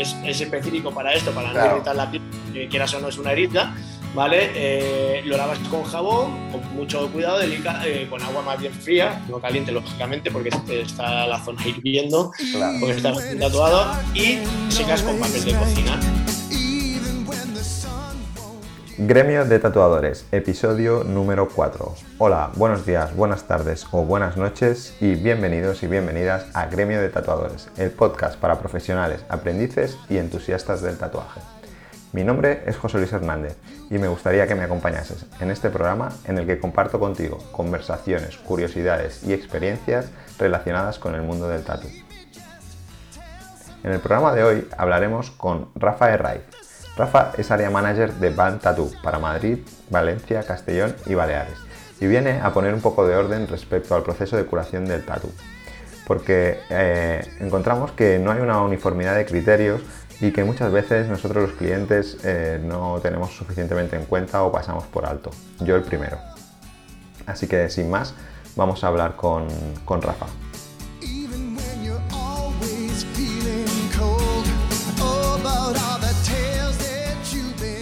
es, específico para esto, para no irritar la piel, que quieras o no es una herida, ¿vale? Eh, lo lavas con jabón, con mucho cuidado, eh, con agua más bien fría, no caliente lógicamente porque está la zona hirviendo, porque está tatuado, y secas con papel de cocina. Gremio de Tatuadores, episodio número 4. Hola, buenos días, buenas tardes o buenas noches y bienvenidos y bienvenidas a Gremio de Tatuadores, el podcast para profesionales, aprendices y entusiastas del tatuaje. Mi nombre es José Luis Hernández y me gustaría que me acompañases en este programa en el que comparto contigo conversaciones, curiosidades y experiencias relacionadas con el mundo del tatu. En el programa de hoy hablaremos con Rafa Herraiz. Rafa es área manager de Band Tattoo para Madrid, Valencia, Castellón y Baleares y viene a poner un poco de orden respecto al proceso de curación del tatu. Porque eh, encontramos que no hay una uniformidad de criterios y que muchas veces nosotros los clientes eh, no tenemos suficientemente en cuenta o pasamos por alto. Yo el primero. Así que sin más, vamos a hablar con, con Rafa.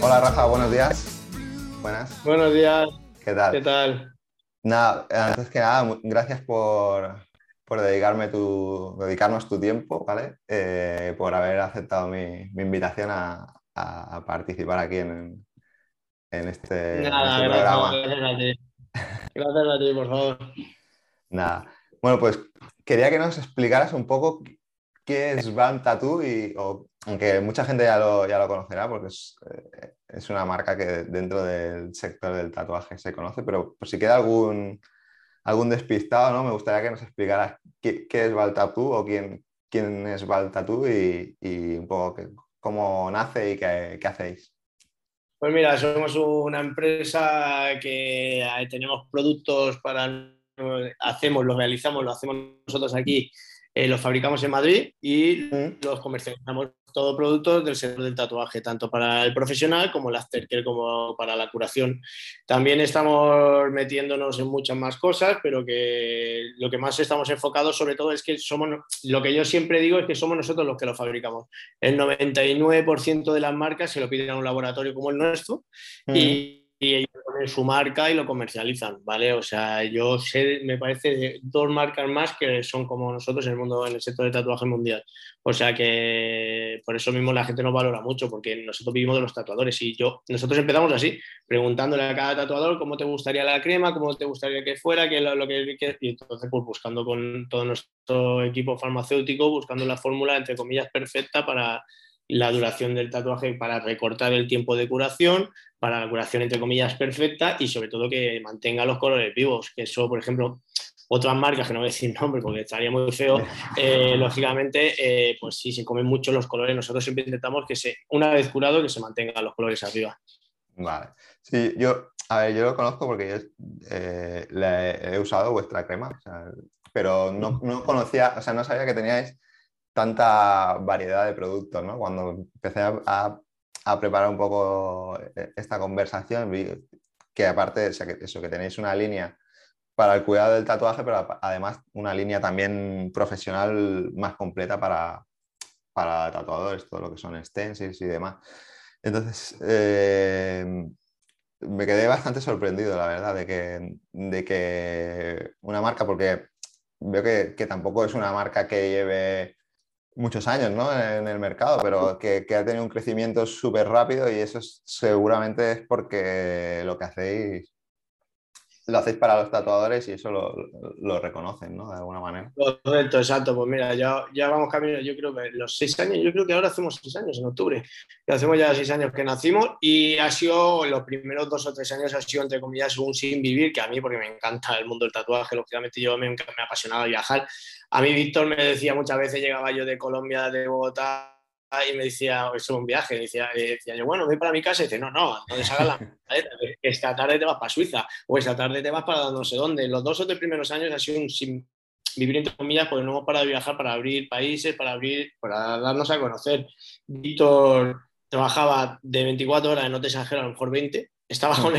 Hola Rafa, buenos días. Buenas. Buenos días. ¿Qué tal? ¿Qué tal? Nada, antes que nada, gracias por, por dedicarme tu, dedicarnos tu tiempo, ¿vale? Eh, por haber aceptado mi, invitación a, participar aquí en, en este, Nada, este programa. Gracias a ti. Gracias a ti, por favor. Nada. Bueno, pues quería que nos explicaras un poco qué es Van Tattoo y, aunque mucha gente ya lo, ya lo conocerá porque es, eh, es, una marca que dentro del sector del tatuaje se conoce, pero por si queda algún, algún despistado, ¿no? Me gustaría que nos explicaras qué, es Baltatú o quién, quién es Baltatú y, y un poco cómo nace y qué, qué, hacéis. Pues mira, somos una empresa que eh, tenemos productos para, hacemos, los realizamos, lo hacemos nosotros aquí, eh, los fabricamos en Madrid y mm. los comercializamos todo productos del sector del tatuaje, tanto para el profesional como el aftercare, como para la curación. También estamos metiéndonos en muchas más cosas, pero que lo que más estamos enfocados sobre todo es que somos, lo que yo siempre digo es que somos nosotros los que lo fabricamos. El 99% de las marcas se lo piden a un laboratorio como el nuestro y y ellos ponen su marca y lo comercializan, ¿vale? O sea, yo me parece dos marcas más que son como nosotros en el mundo, en el sector de tatuaje mundial. O sea que por eso mismo la gente nos valora mucho, porque nosotros vivimos de los tatuadores y yo, nosotros empezamos así, preguntándole a cada tatuador cómo te gustaría la crema, cómo te gustaría que fuera, qué lo que, y entonces pues buscando con todo nuestro equipo farmacéutico, buscando la fórmula entre comillas perfecta para la duración del tatuaje para recortar el tiempo de curación, para la curación entre comillas perfecta y sobre todo que mantenga los colores vivos, que eso, por ejemplo, otras marcas, que no voy a decir nombre porque estaría muy feo, eh, lógicamente, eh, pues sí, se comen mucho los colores. Nosotros siempre intentamos que se, una vez curado, que se mantengan los colores arriba. Vale. Sí, yo, a ver, yo lo conozco porque yo eh, he usado vuestra crema, pero no, no, conocía, o sea, no sabía que teníais tanta variedad de productos, ¿no? Cuando empecé a, preparar un poco eh, esta conversación, vi que aparte de eso, que tenéis una línea para el cuidado del tatuaje, pero además una línea también profesional más completa para, para tatuadores, todo lo que son stencils y demás. Entonces, eh, me quedé bastante sorprendido, la verdad, de que, de que una marca, porque veo que, que tampoco es una marca que lleve muchos años ¿no? en el mercado, pero que, que ha tenido un crecimiento súper rápido y eso seguramente es porque lo que hacéis lo hacéis para los tatuadores y eso lo, lo, reconocen, ¿no? De alguna manera. Correcto, exacto. Pues mira, ya, ya vamos camino, yo creo que los seis años, yo creo que ahora hacemos seis años en octubre. Y hacemos ya seis años que nacimos y ha sido, los primeros dos o tres años ha sido, entre comillas, un sin vivir, que a mí, porque me encanta el mundo del tatuaje, lógicamente yo me, me ha apasionado viajar. A mí Víctor me decía muchas veces, llegaba yo de Colombia, de Bogotá, y me decía, eso es un viaje, decía, decía yo, bueno, voy para mi casa, y dice, no, no, no deshagas la maleta, esta tarde te vas para Suiza, o esta tarde te vas para no sé dónde. Los dos o tres primeros años ha sido un sin, vivir entre comillas, porque no hemos parado de viajar para abrir países, para abrir, para darnos a conocer. Víctor trabajaba de 24 horas, no te exagero, a lo mejor 20, estaba con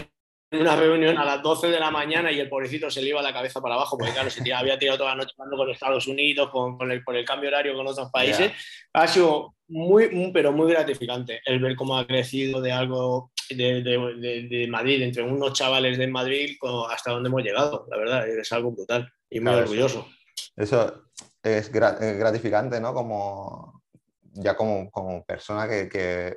una reunión a las 12 de la mañana y el pobrecito se le iba la cabeza para abajo, porque claro, se había tirado toda la noche hablando con Estados Unidos, con, el, por el cambio horario con otros países. Ha sido muy, pero muy gratificante el ver cómo ha crecido de algo de, de, Madrid, entre unos chavales de Madrid hasta donde hemos llegado, la verdad, es algo brutal y muy orgulloso. Eso es gratificante, ¿no? Como ya como, como persona que, que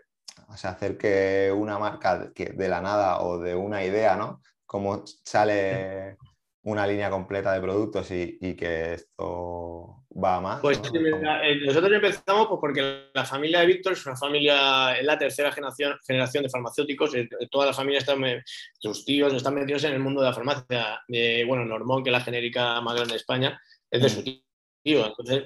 o sea, hacer que una marca que de la nada o de una idea, ¿no? Cómo sale una línea completa de productos y, y que esto va a más. Pues eh, nosotros empezamos pues, porque la familia de Víctor es una familia, es la tercera generación, generación de farmacéuticos, eh, toda la familia están, sus tíos están metidos en el mundo de la farmacia. De, bueno, Normón, que es la genérica más grande de España, es de su mm. tío. Entonces,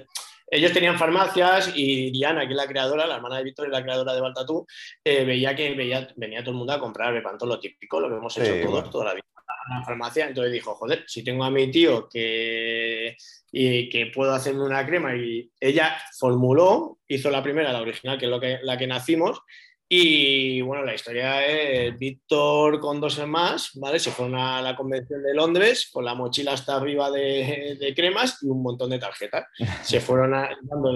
ellos tenían farmacias y Diana, que es la creadora, la hermana de Víctor y la creadora de Baltatú, eh, veía que veía, venía todo el mundo a comprar Bepantol, lo típico, lo que hemos hecho todos toda la vida en la farmacia. Entonces dijo, joder, si tengo a mi tío que, y que puedo hacerme una crema y ella formuló, hizo la primera, la original, que es lo que, la que nacimos, y bueno, la historia es Víctor con dos más, ¿vale? Se fueron a la convención de Londres con la mochila hasta arriba de, cremas y un montón de tarjetas. Se fueron a,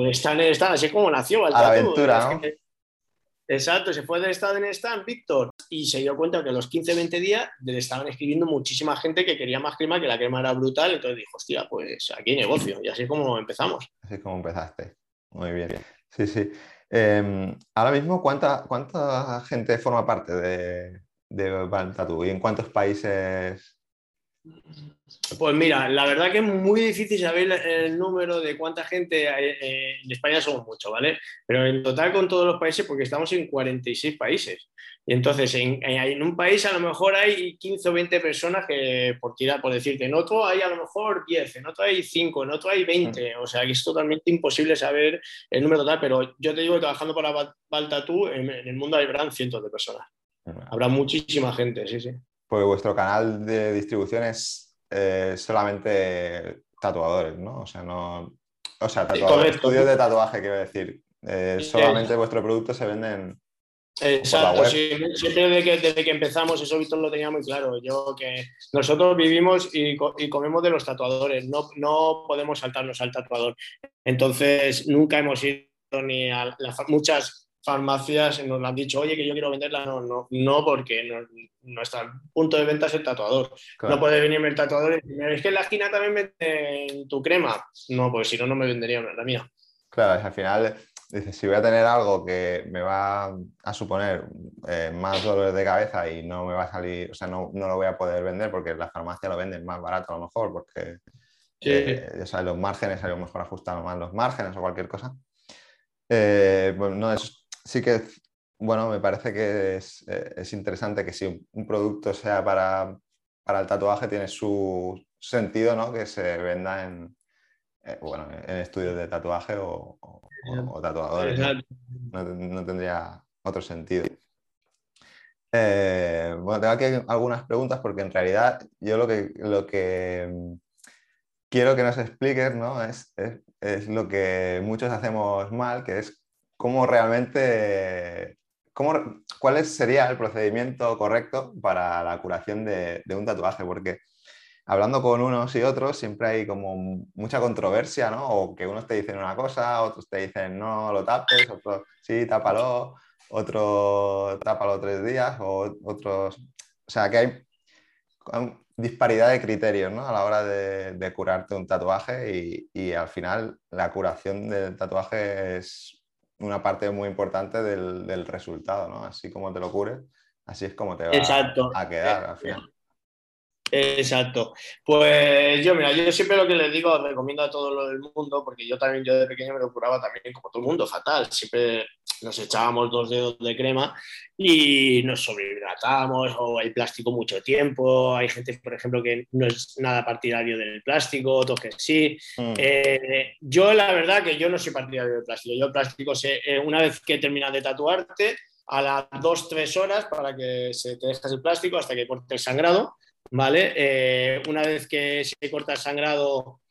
están en stand, así como nació. El a la aventura, ¿no? Exacto, se fue del estado en stand, Víctor, y se dio cuenta que a los 15-20 días le estaban escribiendo muchísima gente que quería más crema, que la crema era brutal, entonces dijo, hostia, pues aquí hay negocio, y así es como empezamos. Así es como empezaste. Muy bien. Sí, sí. Em, ahora mismo, ¿cuánta, ¿cuánta gente forma parte de, de y en cuántos países? Pues mira, la verdad que es muy difícil saber el número de cuánta gente hay, eh, en España somos mucho, ¿vale? Pero en total con todos los países, porque estamos en 46 países. Y entonces, en, un país a lo mejor hay 15 o 20 personas que, por tirar, por decirte, en otro hay a lo mejor 10, en otro hay 5, en otro hay 20. Mm. O sea, que es totalmente imposible saber el número total, pero yo te digo que trabajando para Baltatú, en, en el mundo habrán cientos de personas. Habrá muchísima gente, sí, sí. Pues vuestro canal de distribución es eh, solamente tatuadores, ¿no? O sea, no. O sea, tatuadores, estudios de tatuaje, quiero decir. Eh, solamente vuestro producto se venden Exacto, sí, siempre desde que, desde que, empezamos, eso Víctor lo tenía muy claro. Yo que nosotros vivimos y, comemos de los tatuadores, no, no podemos saltarnos al tatuador. Entonces, nunca hemos ido ni a las muchas farmacias nos han dicho, oye, que yo quiero venderla. No, no, no porque nuestro punto de venta es el tatuador. No puede venirme el tatuador y decirme, es que en la esquina también venden tu crema. No, pues si no, no me vendería la mía. Claro, al final Dices, si voy a tener algo que me va a suponer eh, más dolores de cabeza y no me va a salir, o sea, no, no, lo voy a poder vender porque la farmacia lo venden más barato a lo mejor, porque eh, ya sabes, los márgenes, a lo mejor ajustar más los márgenes o cualquier cosa. Eh, pues no es, sí que, bueno, me parece que es, es interesante que si un producto sea para, para, el tatuaje, tiene su sentido, ¿no? Que se venda en, bueno, en estudios de tatuaje o, o, tatuadores. ¿no? tendría otro sentido. Eh, bueno, tengo aquí algunas preguntas porque en realidad yo lo que, lo que mm, quiero que nos expliques ¿no? es, es, lo que muchos hacemos mal, que es cómo realmente, cómo, cuál sería el procedimiento correcto para la curación de, de un tatuaje, porque hablando con unos y otros siempre hay como mucha controversia, ¿no? O que unos te dicen una cosa, otros te dicen no lo tapes, otros sí, tápalo, otro tápalo tres días, o otros... O sea, que hay disparidad de criterios, ¿no? A la hora de, curarte un tatuaje y, al final la curación del tatuaje es una parte muy importante del, resultado, ¿no? Así como te lo cures, así es como te va a quedar al final. Exacto. Pues yo, mira, yo siempre lo que les digo, recomiendo a todo lo del mundo, porque yo también, yo de pequeño me lo curaba también como todo el mundo, fatal. Siempre nos echábamos dos dedos de crema y nos sobrehidratamos o hay plástico mucho tiempo. Hay gente, por ejemplo, que no es nada partidario del plástico, otros que sí. Mm. Eh, yo, la verdad, que yo no soy partidario del plástico. Yo el plástico, sé, eh, una vez que terminas de tatuarte, a las dos, tres horas para que se te dejes el plástico hasta que corte el sangrado ¿vale? Eh, una vez que se corta el sangrado,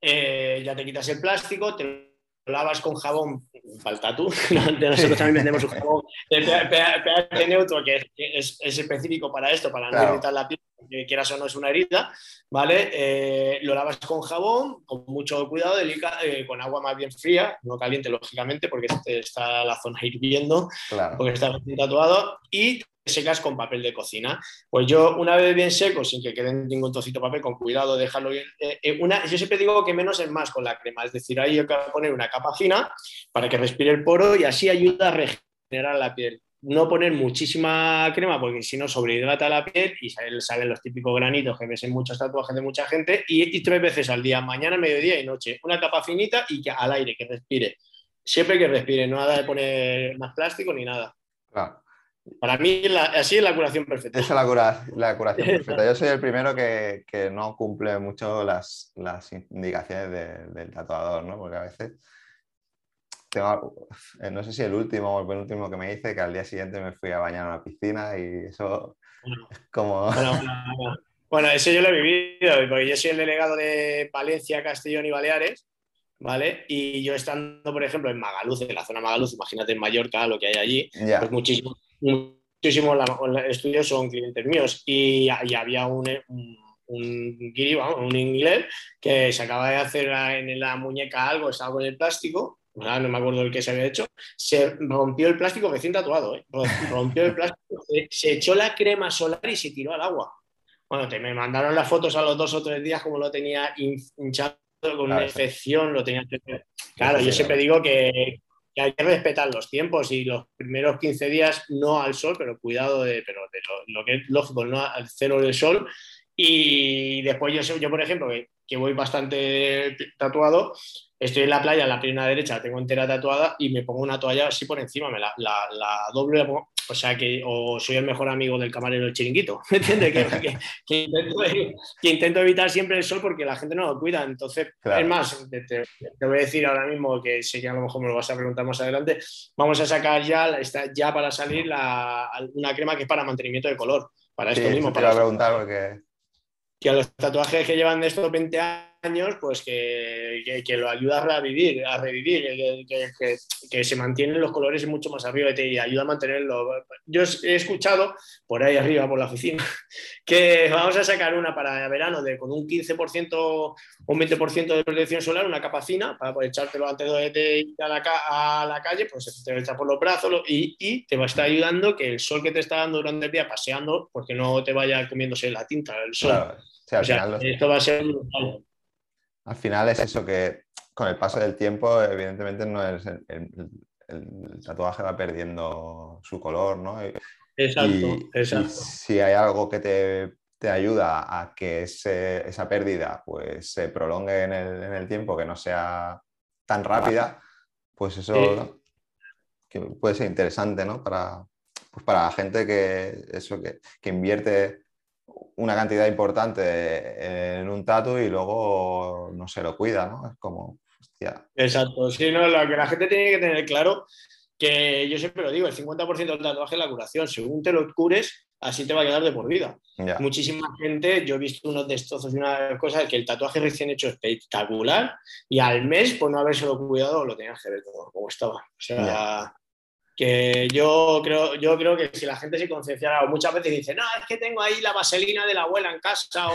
eh, ya te quitas el plástico, te lavas con jabón, falta tú, nosotros también vendemos un jabón de pH neutro que es, específico para esto, para no irritar la piel, que quieras o no es una herida, ¿vale? Eh, lo lavas con jabón, con mucho cuidado, eh, con agua más bien fría, no caliente lógicamente porque está la zona hirviendo, porque está tatuado, y secas con papel de cocina. Pues yo, una vez bien seco, sin que quede ningún trocito de papel, con cuidado, dejarlo bien. Eh, eh, una, yo siempre digo que menos es más con la crema, es decir, ahí yo quiero poner una capa fina para que respire el poro y así ayuda a regenerar la piel. No poner muchísima crema porque si no sobrehidrata la piel y salen, los típicos granitos que ves en muchos tatuajes de mucha gente y, y tres veces al día, mañana, mediodía y noche. Una capa finita y que al aire, que respire. Siempre que respire, no nada de poner más plástico ni nada. Claro. Para mí así es la curación perfecta. Esa es la, la curación perfecta. Yo soy el primero que, que no cumple mucho las, las indicaciones del tatuador, ¿no? Porque a veces tengo, eh, no sé si el último o el penúltimo que me hice, que al día siguiente me fui a bañar a una piscina y eso es como... Bueno, eso yo lo he vivido, porque yo soy el delegado de Valencia, Castellón y Baleares, ¿vale? Y yo estando, por ejemplo, en Magaluz, en la zona Magaluz, imagínate en Mallorca, lo que hay allí, pues muchísimo muchísimos estudios son clientes míos. Y, había un, un, un, inglés que se acaba de hacer en la muñeca algo, estaba con el plástico, no me acuerdo el que se había hecho, se rompió el plástico recién tatuado, ¿eh? rompió el plástico, se, echó la crema solar y se tiró al agua. Bueno, te me mandaron las fotos a los dos o tres días como lo tenía hinchado con una infección, lo tenía... Claro, yo siempre digo que, que hay que respetar los tiempos y los primeros 15 días no al sol, pero cuidado de, pero de lo, que es lógico, no al cero del sol. Y después yo, yo por ejemplo, que, voy bastante tatuado, estoy en la playa, la pierna derecha la tengo entera tatuada y me pongo una toalla así por encima, me la, la, la doble, o sea que o soy el mejor amigo del camarero del chiringuito, ¿me entiendes? Que, que, intento, evitar siempre el sol porque la gente no lo cuida. Entonces, es más, te, voy a decir ahora mismo que sé que a lo mejor me lo vas a preguntar más adelante, vamos a sacar ya, está ya para salir la, una crema que es para mantenimiento de color. Para esto mismo. Te para preguntar porque... Que a los tatuajes que llevan de estos 20 años años, pues que, que, lo ayuda a revivir, a revivir que, que, se mantienen los colores mucho más arriba y ayuda a mantenerlo. Yo he escuchado por ahí arriba, por la oficina, que vamos a sacar una para verano de con un 15% o un 20% de protección solar, una capacina, para poder echártelo antes de ir a la, a la calle, pues te lo echas por los brazos y, y, te va a estar ayudando que el sol que te está dando durante el día paseando, porque no te vaya comiéndose la tinta el sol. o sea, esto va a ser al final es eso que con el paso del tiempo, evidentemente, no es el, tatuaje va perdiendo su color, ¿no? exacto, exacto. si hay algo que te, ayuda a que esa pérdida pues, se prolongue en el, tiempo, que no sea tan rápida, pues eso puede ser interesante, ¿no? Para, pues para la gente que, eso, que, que invierte una cantidad importante en un tatu y luego no se lo cuida, ¿no? Es como, hostia. Exacto, sí, no, lo que la gente tiene que tener claro, que yo siempre lo digo, el 50% del tatuaje es la curación, según te lo cures, así te va a quedar de por vida. Muchísima gente, yo he visto unos destrozos y una cosa, que el tatuaje recién hecho es espectacular y al mes, por no habérselo cuidado, lo tenías que ver como, estaba. O sea, que yo creo, yo creo que si la gente se concienciara, o muchas veces dice, no, es que tengo ahí la vaselina de la abuela en casa,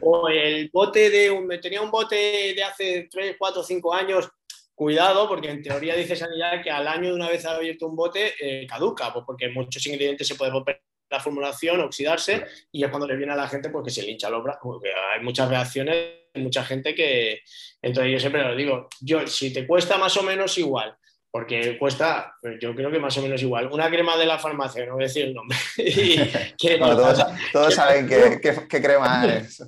o, el bote de, un, tenía un bote de hace 3, 4, 5 años, cuidado, porque en teoría dice sanidad que al año de una vez abierto un bote eh, caduca, pues porque muchos ingredientes se pueden romper la formulación, oxidarse, y es cuando le viene a la gente porque se le hincha los brazos, porque hay muchas reacciones, mucha gente que, entonces yo siempre lo digo, yo, si te cuesta más o menos igual, porque cuesta, pues yo creo que más o menos igual. Una crema de la farmacia, no voy a decir el nombre. todos, saben qué, crema es.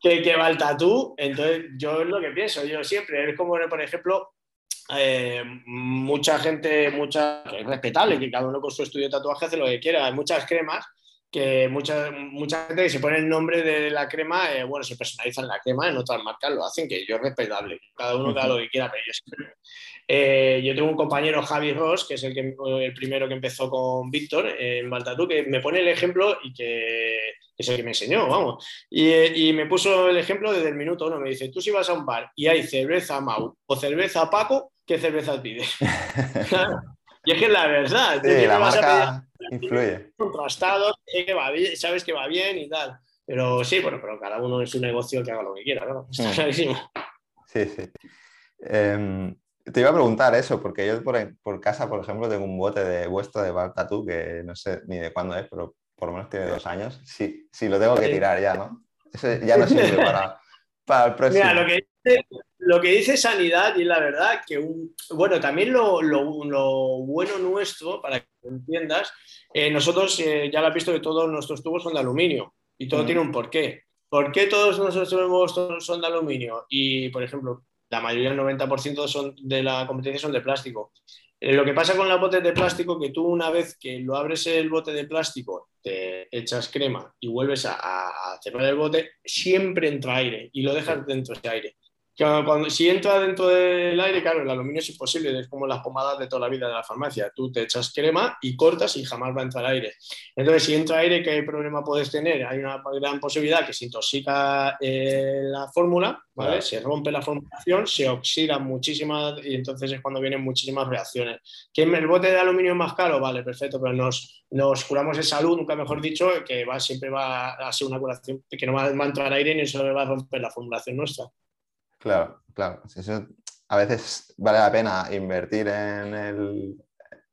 que, va el tatú, entonces yo es lo que pienso, yo siempre, es como, por ejemplo, eh, mucha gente, mucha, es respetable, que cada uno con su estudio de tatuaje hace lo que quiera, hay muchas cremas que mucha, mucha gente que se pone el nombre de la crema, eh, bueno, se personalizan la crema, en otras marcas lo hacen, que yo es respetable, cada uno haga lo que quiera, pero yo siempre... Eh, yo tengo un compañero, Javi Ross, que es el, que, el primero que empezó con Víctor en Baltatú, que me pone el ejemplo y que, es el que me enseñó, vamos. Y, me puso el ejemplo desde el minuto uno. Me dice, tú si vas a un bar y hay cerveza Mau o cerveza Paco, ¿qué cerveza pides? y es que es la verdad. Sí, la marca influye. Contrastado, que va bien, sabes que va bien y tal. Pero sí, bueno, pero cada uno es su negocio que haga lo que quiera, ¿no? Está mm. clarísimo. Sí, sí. Em, te iba a preguntar eso, porque yo por, casa, por ejemplo, tengo un bote de vuestro de Bar que no sé ni de cuándo es, pero por lo menos tiene dos años. Sí, sí, lo tengo que tirar ya, ¿no? Eso ya no sirve para, para el próximo. Mira, lo que, dice, lo que dice Sanidad, y la verdad que, un, bueno, también lo, lo, bueno nuestro, para que entiendas, eh, nosotros eh, ya lo has visto que todos nuestros tubos son de aluminio y todo tiene un porqué. ¿Por qué todos nuestros tubos son de aluminio? Y, por ejemplo, la mayoría, el 90% son de la competencia son de plástico. Eh, lo que pasa con los botes de plástico, que tú una vez que lo abres el bote de plástico, te echas crema y vuelves a, a cerrar el bote, siempre entra aire y lo dejas dentro de ese aire si entra dentro del aire, claro, el aluminio es imposible, es como las pomadas de toda la vida de la farmacia. Tú te echas crema y cortas y jamás va a entrar aire. Entonces, si entra aire, ¿qué problema puedes tener? Hay una gran posibilidad que se intoxica eh, la fórmula, ¿vale? Se rompe la formulación, se oxida muchísimas y entonces es cuando vienen muchísimas reacciones. ¿Que el bote de aluminio es más caro? Vale, perfecto, pero nos, nos curamos de salud, nunca mejor dicho, que va, siempre va a ser una curación que no va a entrar aire ni se va a romper la formulación nuestra. Claro, claro. Eso, a veces vale la pena invertir en el,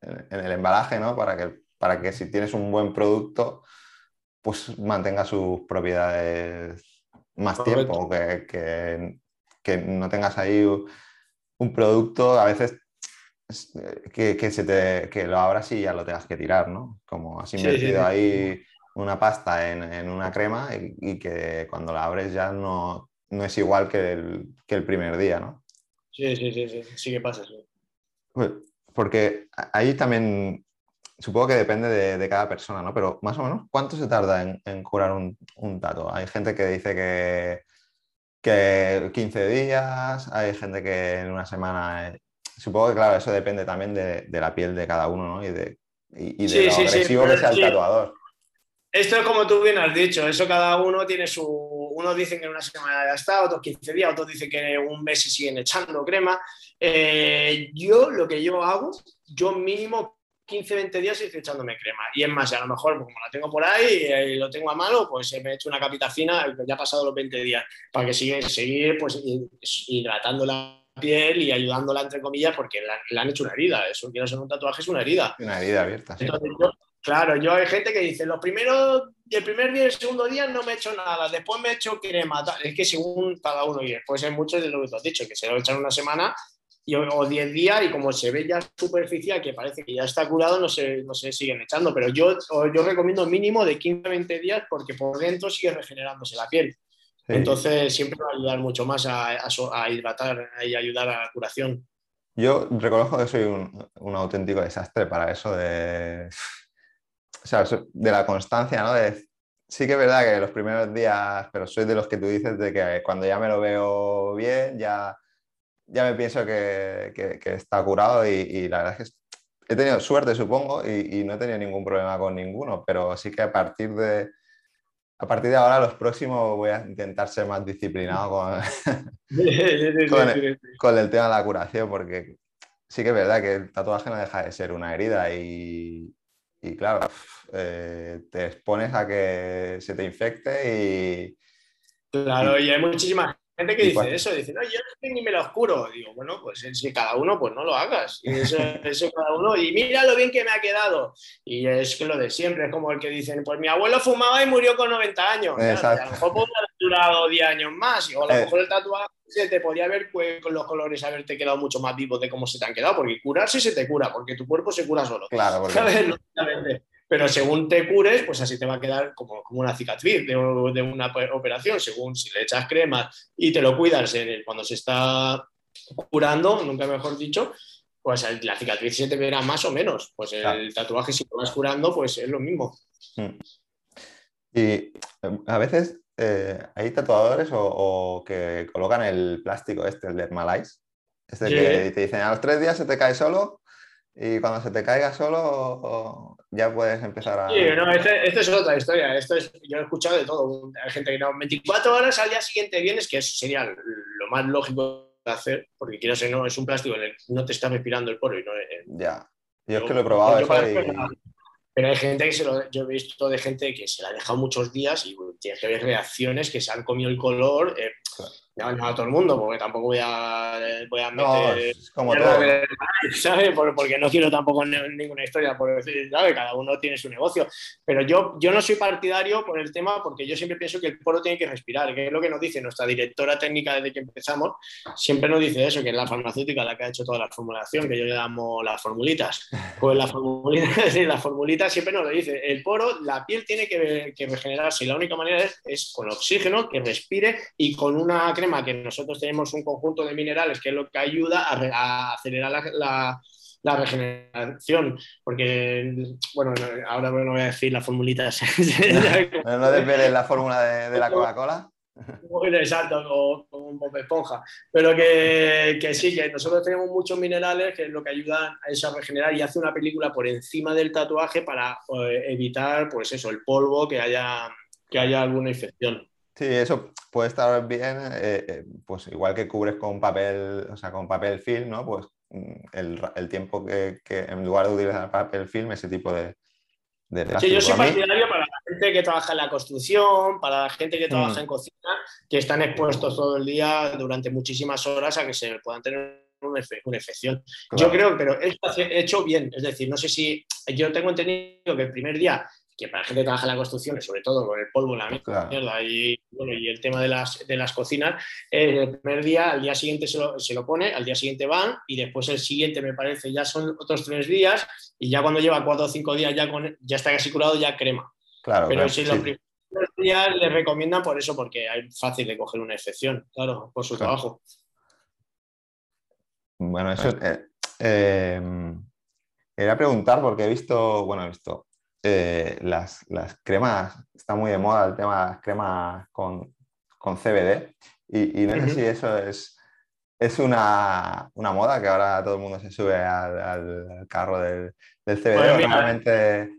en el embalaje, ¿no? Para que, para que si tienes un buen producto, pues mantenga sus propiedades más tiempo, que, que, que, no tengas ahí un producto, a veces que, que, se te, que lo abras y ya lo tengas que tirar, ¿no? Como has invertido ahí una pasta en, en una crema y, y, que cuando la abres ya no, no es igual que el, que el primer día, ¿no? Sí, sí, sí, sí, sí que pasa, pues, porque ahí también, supongo que depende de, cada persona, ¿no? Pero más o menos, ¿cuánto se tarda en, curar un, un, tato? Hay gente que dice que, que 15 días, hay gente que en una semana... Eh, supongo que, claro, eso depende también de, la piel de cada uno, ¿no? Y de, y, de lo agresivo que sea el tatuador. Esto es como tú bien has dicho, eso cada uno tiene su... Unos dicen que en una semana ya está, otros 15 días, otros dicen que un mes se siguen echando crema. Eh, yo lo que yo hago, yo mínimo 15, 20 días estoy echándome crema. Y es más, a lo mejor como la tengo por ahí y lo tengo a mano, pues me he hecho una capita fina, ya ha pasado los 20 días, para que siga, seguir pues, hidratando la piel y ayudándola, entre comillas, porque le han hecho una herida. Eso quiero ser un tatuaje, es una herida. Una herida abierta. Sí. Claro, yo hay gente que dice, los primeros, el primer día y el segundo día no me he hecho nada, después me he hecho crema. Es que según cada uno, y después hay muchos de lo que tú has dicho, que se lo echan una semana y, o 10 días y como se ve ya superficial, que parece que ya está curado, no se, no se siguen echando. Pero yo, yo recomiendo mínimo de 15 a 20 días porque por dentro sigue regenerándose la piel. Entonces siempre va a ayudar mucho más a, a, hidratar y ayudar a la curación. Yo reconozco que soy un, un auténtico desastre para eso de o sea, de la constancia, ¿no? De, sí que es verdad que los primeros días, pero soy de los que tú dices de que cuando ya me lo veo bien, ya, ya me pienso que, que, está curado y, la verdad es que he tenido suerte, supongo, y, y, no he tenido ningún problema con ninguno, pero sí que a partir de, a partir de ahora, los próximos voy a intentar ser más disciplinado con, con, el, con, el, tema de la curación, porque sí que es verdad que el tatuaje no deja de ser una herida y, y claro, eh, te expones a que se te infecte y... Claro, y, hay muchísima gente que dice eso, dice, no, yo ni me lo oscuro. Digo, bueno, pues si cada uno, pues no lo hagas. Y eso, eso, cada uno, y mira lo bien que me ha quedado. Y es que lo de siempre, es como el que dicen, pues mi abuelo fumaba y murió con 90 años. a lo mejor podría haber durado 10 años más, y a lo eh. mejor el tatuaje se te podía ver pues, con los colores haberte quedado mucho más vivo de cómo se te han quedado, porque curarse se te cura, porque tu cuerpo se cura solo. Claro, Pero según te cures, pues así te va a quedar como, como una cicatriz de, de, una operación, según si le echas crema y te lo cuidas cuando se está curando, nunca mejor dicho, pues la cicatriz se te verá más o menos. Pues el tatuaje, si lo vas curando, pues es lo mismo. Hmm. Y a veces eh, hay tatuadores o, que colocan el plástico este, el Dermalize, este que te dicen a los tres días se te cae solo y cuando se te caiga solo ya puedes empezar a... Sí, no, este, esto es otra historia. Esto es, yo he escuchado de todo. Hay gente que no, 24 horas al día siguiente vienes, que eso sería lo más lógico de hacer, porque quiero ser, no, es un plástico en el no te está respirando el poro y no... Eh, ya, yo es que lo he probado eso y... Pero hay gente que se lo, yo he visto de gente que se la ha dejado muchos días y tienes que ver reacciones que se han comido el color. Eh, no, no, a todo el mundo, porque tampoco voy a, voy a meter. No, como todo. ¿sabes? Porque no quiero tampoco ninguna historia por decir, ¿sabes? Cada uno tiene su negocio. Pero yo, yo no soy partidario por el tema, porque yo siempre pienso que el poro tiene que respirar, que es lo que nos dice nuestra directora técnica desde que empezamos. Siempre nos dice eso, que es la farmacéutica la que ha hecho toda la formulación, que yo le llamo las formulitas. Pues la formulita, sí, la formulita siempre nos lo dice. El poro, la piel tiene que, que regenerarse y la única manera es, es con oxígeno, que respire y con una que nosotros tenemos un conjunto de minerales que es lo que ayuda a, acelerar la, regeneración. Porque, bueno, ahora no voy a decir las formulitas. no, no desveles la fórmula de, la Coca-Cola. Exacto, o, un Bob Esponja. Pero que, que, sí, que nosotros tenemos muchos minerales que es lo que ayudan a eso a regenerar y hace una película por encima del tatuaje para eh, evitar, pues eso, el polvo, que haya, que haya alguna infección. Sí, eso puede estar bien, eh, eh, pues igual que cubres con papel, o sea, con papel film, ¿no? Pues mm, el, tiempo que, en lugar de utilizar papel film, ese tipo de, de Sí, yo soy partidario para la gente que trabaja en la construcción, para la gente que trabaja mm. en cocina, que están expuestos todo el día durante muchísimas horas a que se puedan tener una, infección. Yo creo, pero es hecho bien, es decir, no sé si yo tengo entendido que el primer día que para la gente que trabaja en la construcción, sobre todo con el polvo, la mierda y, bueno, y el tema de las, de las cocinas, el primer día, al día siguiente se lo, se lo, pone, al día siguiente van y después el siguiente, me parece, ya son otros tres días y ya cuando lleva cuatro o cinco días ya, con, ya está casi curado, ya crema. Claro, Pero si los primeros días le recomiendan por eso, porque es fácil de coger una excepción, claro, por su trabajo. Bueno, eso... Eh, eh, quería preguntar porque he visto, bueno, he visto, eh, las, cremas, está muy de moda el tema de las cremas con, CBD y, no sé si eso es, es una, moda que ahora todo el mundo se sube al, carro del, CBD pues realmente...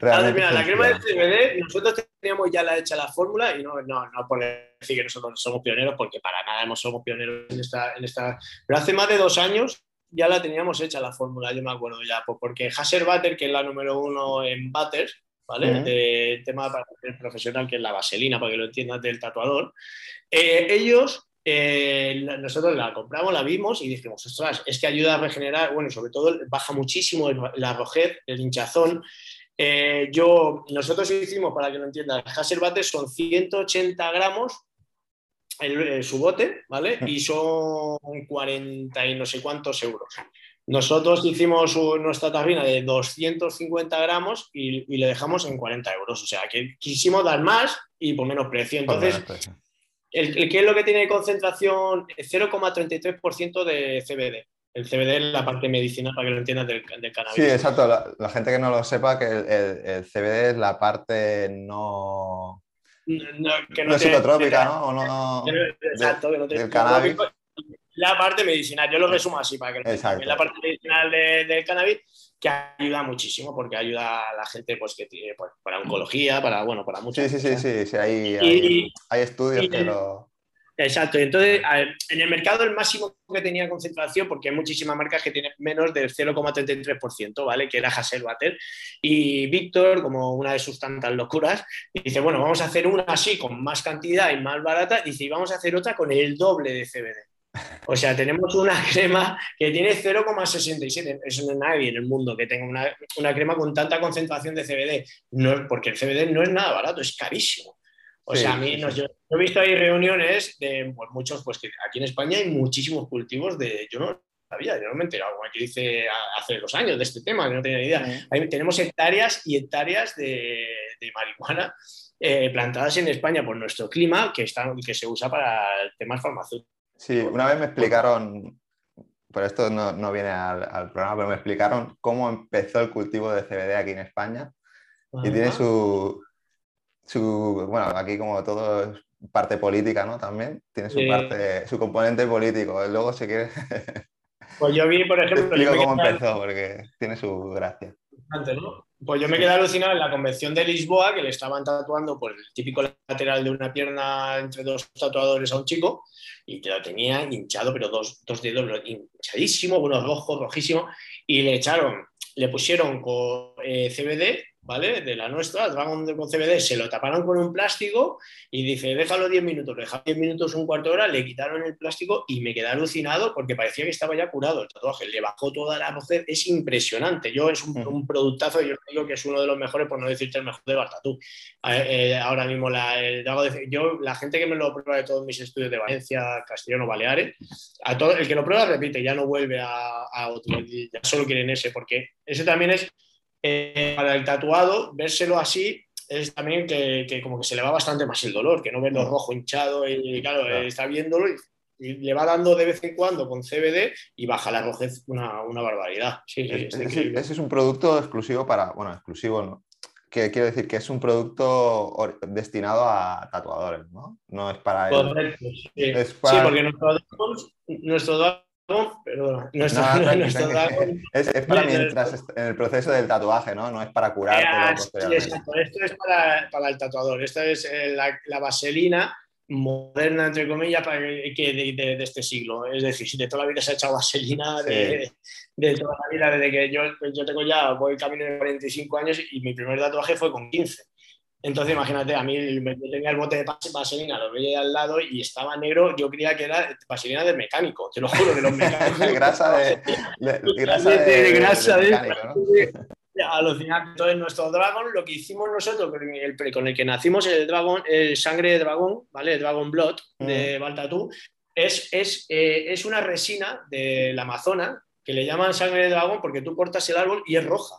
mira, la crema del CBD, nosotros teníamos ya la hecha la fórmula y no, no, no por decir que nosotros somos pioneros, porque para nada somos pioneros en esta, en esta... Pero hace más de dos años ya la teníamos hecha la fórmula, yo me acuerdo ya, porque Hasser Butter, que es la número uno en butters, ¿vale? De tema para el profesional, que es la vaselina, para que lo entiendas, del tatuador, eh, ellos eh, nosotros la compramos, la vimos y dijimos, ostras, es que ayuda a regenerar, bueno, sobre todo baja muchísimo la rojez, el hinchazón. Eh, yo, nosotros hicimos, para que lo entiendas, Hasser Butter son 180 gramos el, su bote, ¿vale? Y son 40 y no sé cuántos euros. Nosotros hicimos nuestra tarrina de 250 gramos y, le dejamos en 40 euros. O sea, que quisimos dar más y por menos precio. Entonces, el, ¿qué es lo que tiene concentración? 0,33% de CBD. El CBD es la parte medicinal, para que lo entiendas, del, cannabis. Sí, exacto. La, gente que no lo sepa, que el CBD es la parte no no, que no, psicotrópica, ¿no? no exacto, que no tiene cannabis. La parte medicinal, yo lo resumo así para que la parte medicinal del cannabis que ayuda muchísimo porque ayuda a la gente pues que tiene pues, para oncología, para bueno, para muchas Sí, sí, sí, sí, hay, hay, estudios que lo Exacto, entonces en el mercado el máximo que tenía concentración, porque hay muchísimas marcas que tienen menos del 0,33%, ¿vale? Que era Hasselbatter. Y Víctor, como una de sus tantas locuras, dice, bueno, vamos a hacer una así con más cantidad y más barata, dice, y vamos a hacer otra con el doble de CBD. O sea, tenemos una crema que tiene 0,67. Eso no hay nadie en el mundo que tenga una, una, crema con tanta concentración de CBD. No, porque el CBD no es nada barato, es carísimo. O sea, a mí, yo, he visto ahí reuniones de pues, muchos, pues que aquí en España hay muchísimos cultivos de, yo no sabía, yo no me he enterado, como aquí dice hace dos años de este tema, que no tenía ni idea. tenemos hectáreas y hectáreas de, marihuana eh, plantadas en España por nuestro clima que, están, que se usa para temas farmacéuticos. Sí, una vez me explicaron, por esto no, no viene al, al, programa, pero me explicaron cómo empezó el cultivo de CBD aquí en España. Y tiene su, su, bueno, aquí como todo es parte política, ¿no? También tiene su parte, su componente político. Luego si quieres... Pues yo vi, por ejemplo. Te explico cómo empezó, porque tiene su gracia. Pues yo me quedé alucinado en la convención de Lisboa, que le estaban tatuando por el típico lateral de una pierna entre dos tatuadores a un chico, y te lo tenía hinchado, pero dos, dos dedos hinchadísimo, uno rojo, rojísimo, y le echaron, le pusieron con eh, CBD ¿vale? De la nuestra, Dragon con CBD, se lo taparon con un plástico y dice, déjalo 10 minutos, deja 10 minutos, un cuarto de hora, le quitaron el plástico y me quedé alucinado porque parecía que estaba ya curado el tatuaje, le bajó toda la voz, es impresionante, yo es un, mm. productazo, yo digo que es uno de los mejores, por no decirte el mejor de Bartatú. Eh, ahora mismo la, el, yo, la gente que me lo prueba de todos mis estudios de Valencia, Castellano, Baleares, a todo, el que lo prueba repite, ya no vuelve a, a otro, ya solo quieren ese, porque ese también es eh, para el tatuado, vérselo así es también que, como que se le va bastante más el dolor, que no verlo mm. rojo hinchado y claro, está viéndolo y, le va dando de vez en cuando con CBD y baja la rojez una, barbaridad. ese es un producto exclusivo para, bueno, exclusivo no, que quiero decir que es un producto destinado a tatuadores, ¿no? No es para... Correcto, sí. Es sí, porque nuestro, nuestro perdona. No, es, para mientras en el proceso del tatuaje, ¿no? No es para curar. Eh, exacto. Esto es para, para, el tatuador. Esta es eh, la, la, vaselina moderna, entre comillas, para que, de, de, este siglo. Es decir, si de toda la vida se ha echado vaselina, de, de, toda la vida, desde que yo, yo tengo ya, voy camino de 45 años y mi primer tatuaje fue con 15. Entonces, imagínate, a mí yo tenía el bote de vaselina, lo veía al lado y estaba negro. Yo creía que era vaselina de mecánico, te lo juro, de los mecánicos. grasa de, grasa de, grasa de, Entonces, nuestro Dragon, lo que hicimos nosotros con el, con el que nacimos, el Dragon, el sangre de dragón, ¿vale? El Dragon Blood de mm. Baltatú, es, es, eh, es una resina del Amazonas que le llaman sangre de dragón porque tú cortas el árbol y es roja.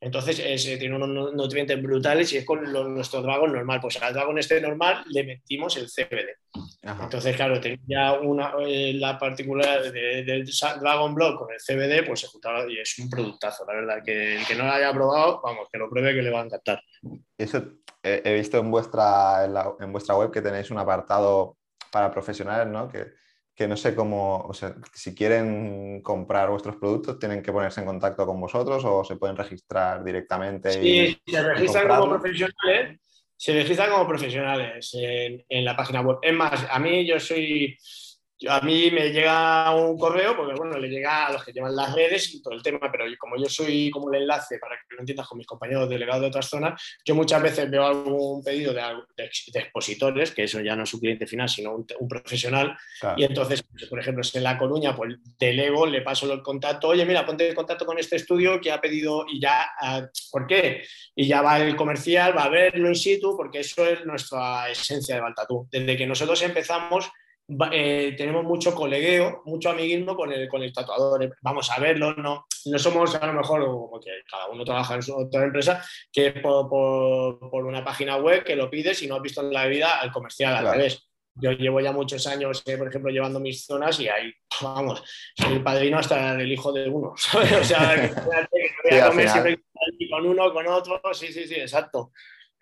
Entonces tiene unos nutrientes brutales y es con nuestro dragón normal. Pues al dragón este normal le metimos el CBD. Entonces, claro, tenía una, eh, la particularidad del Dragon Block con el CBD, pues se juntaba y es un productazo, la verdad. Que el que no lo haya probado, vamos, que lo pruebe que le va a encantar. Eso he visto en vuestra, en vuestra web que tenéis un apartado para profesionales, ¿no? Que, que no sé cómo, o sea, si quieren comprar vuestros productos, tienen que ponerse en contacto con vosotros o se pueden registrar directamente. Sí, se registran como profesionales, se registran como profesionales en, en, la página web. Es más, a mí yo soy a mí me llega un correo, porque bueno, le llega a los que llevan las redes y todo el tema, pero como yo soy como el enlace para que lo entiendas con mis compañeros delegados de otras zonas, yo muchas veces veo algún pedido de, expositores, que eso ya no es un cliente final, sino un, profesional, y entonces, pues, por ejemplo, si en La Coruña, pues delego, le paso el contacto, oye, mira, ponte en contacto con este estudio que ha pedido y ya, ah, ¿por qué? Y ya va el comercial, va a verlo in situ, porque eso es nuestra esencia de Baltatú. Desde que nosotros empezamos, eh, tenemos mucho colegueo, mucho amiguismo con el, con el tatuador. Vamos a verlo, no, no somos a lo mejor como que cada uno trabaja en su otra empresa, que por, por, una página web que lo pides y no has visto en la vida al comercial al revés. Yo llevo ya muchos años, eh, por ejemplo, llevando mis zonas y ahí, vamos, soy el padrino hasta del hijo de uno, O sea, que, voy a comer siempre con uno, con otro, sí, sí, sí, exacto.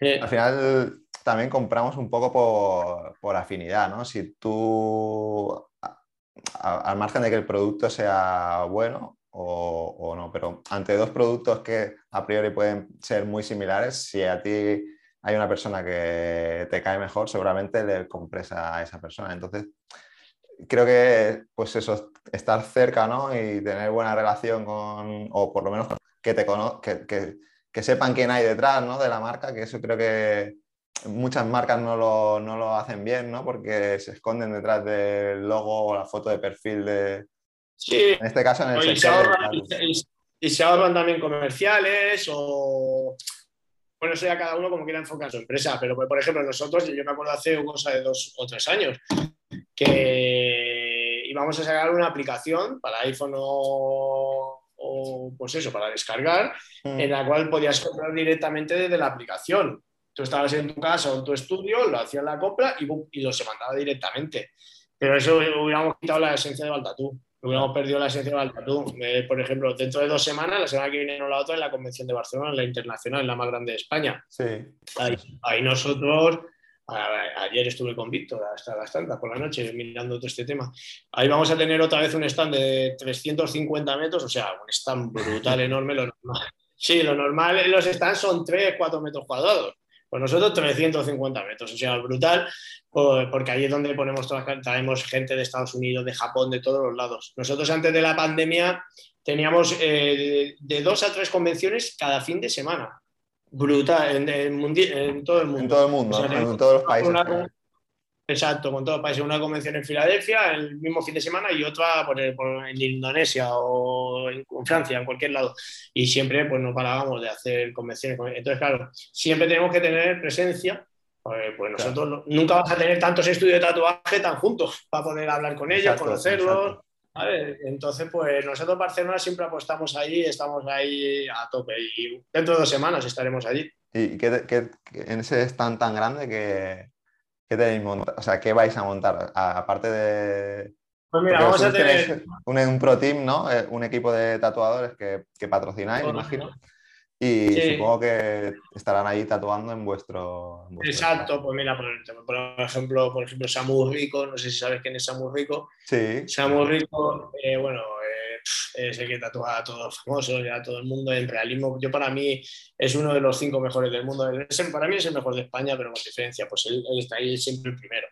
Eh, al final también compramos un poco por, afinidad, ¿no? Si tú, al margen de que el producto sea bueno o, no, pero ante dos productos que a priori pueden ser muy similares, si a ti hay una persona que te cae mejor, seguramente le compres a esa persona. Entonces, creo que, pues eso, estar cerca, ¿no? Y tener buena relación con, o por lo menos que te que, que, que sepan quién hay detrás, ¿no? De la marca, que eso creo que muchas marcas no lo, no lo, hacen bien, ¿no? Porque se esconden detrás del logo o la foto de perfil de... Sí. En este caso, en el y, se ahorran, y, se ahorran, también comerciales o... Bueno, eso ya cada uno como quiera enfocar su empresa, pero por ejemplo nosotros, yo me acuerdo hace cosa de dos o tres años, que íbamos a sacar una aplicación para iPhone o, o pues eso, para descargar, mm. en la cual podías comprar directamente desde la aplicación. Tú estabas en tu casa o en tu estudio, lo hacías la compra y, y lo se mandaba directamente. Pero eso hubiéramos quitado la esencia de Baltatú. Hubiéramos perdido la esencia de Baltatú. Eh, por ejemplo, dentro de dos semanas, la semana que viene o la otra, en la Convención de Barcelona, en la internacional, en la más grande de España. Sí. Ahí, nosotros Ayer estuve con Víctor hasta las tantas por la noche mirando todo este tema. Ahí vamos a tener otra vez un stand de 350 metros, o sea, un stand brutal, enorme. Lo normal. Sí, lo normal en los stands son 3, 4 metros cuadrados. Pues nosotros 350 metros, o sea, brutal, porque ahí es donde ponemos todas, traemos gente de Estados Unidos, de Japón, de todos los lados. Nosotros antes de la pandemia teníamos eh, de dos a tres convenciones cada fin de semana. Brutal, en, todo el mundo. En todo el mundo, en todos los países. Exacto, con todos los países. Una convención en Filadelfia el mismo fin de semana y otra por, en Indonesia o en, Francia, en cualquier lado. Y siempre pues no parábamos de hacer convenciones. Entonces, claro, siempre tenemos que tener presencia. Pues, pues nosotros nunca vamos a tener tantos estudios de tatuaje tan juntos para poder hablar con ellos, conocerlos. Entonces, pues nosotros Barcelona siempre apostamos ahí, estamos ahí a tope y dentro de dos semanas estaremos allí. ¿Y qué, en ese stand tan grande que, tenéis montado? O sea, ¿qué vais a montar? Aparte de... Pues mira, vamos a tener... Un, pro team, ¿no? Eh, un equipo de tatuadores que, que patrocináis, imagino. Y supongo que estarán ahí tatuando en vuestro. Exacto, pues mira, por, ejemplo, por ejemplo, Samu Rico, no sé si sabes quién es Samu Rico. Sí. Samu Rico, eh, bueno, eh, es el que tatúa a todos los famosos, a todo el mundo en realismo. Yo para mí es uno de los cinco mejores del mundo. Para mí es el mejor de España, pero con diferencia, pues él, está ahí siempre el primero.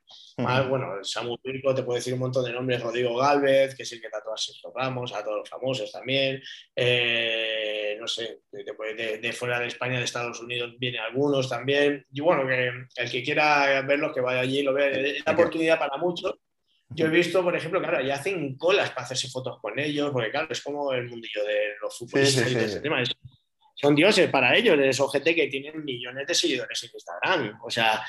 bueno, Samu Rico te puede decir un montón de nombres, Rodrigo Galvez, que es el que tatúa a Sergio Ramos, a todos los famosos también. Eh, no sé, de, fuera de España, de Estados Unidos, vienen algunos también. Y bueno, que el que quiera verlos, que vaya allí y lo vea. Es la oportunidad para muchos. Yo he visto, por ejemplo, claro, ya hacen colas para hacerse fotos con ellos, porque claro, es como el mundillo de los futbolistas son dioses para ellos, es OGT que tienen millones de seguidores en Instagram, o sea,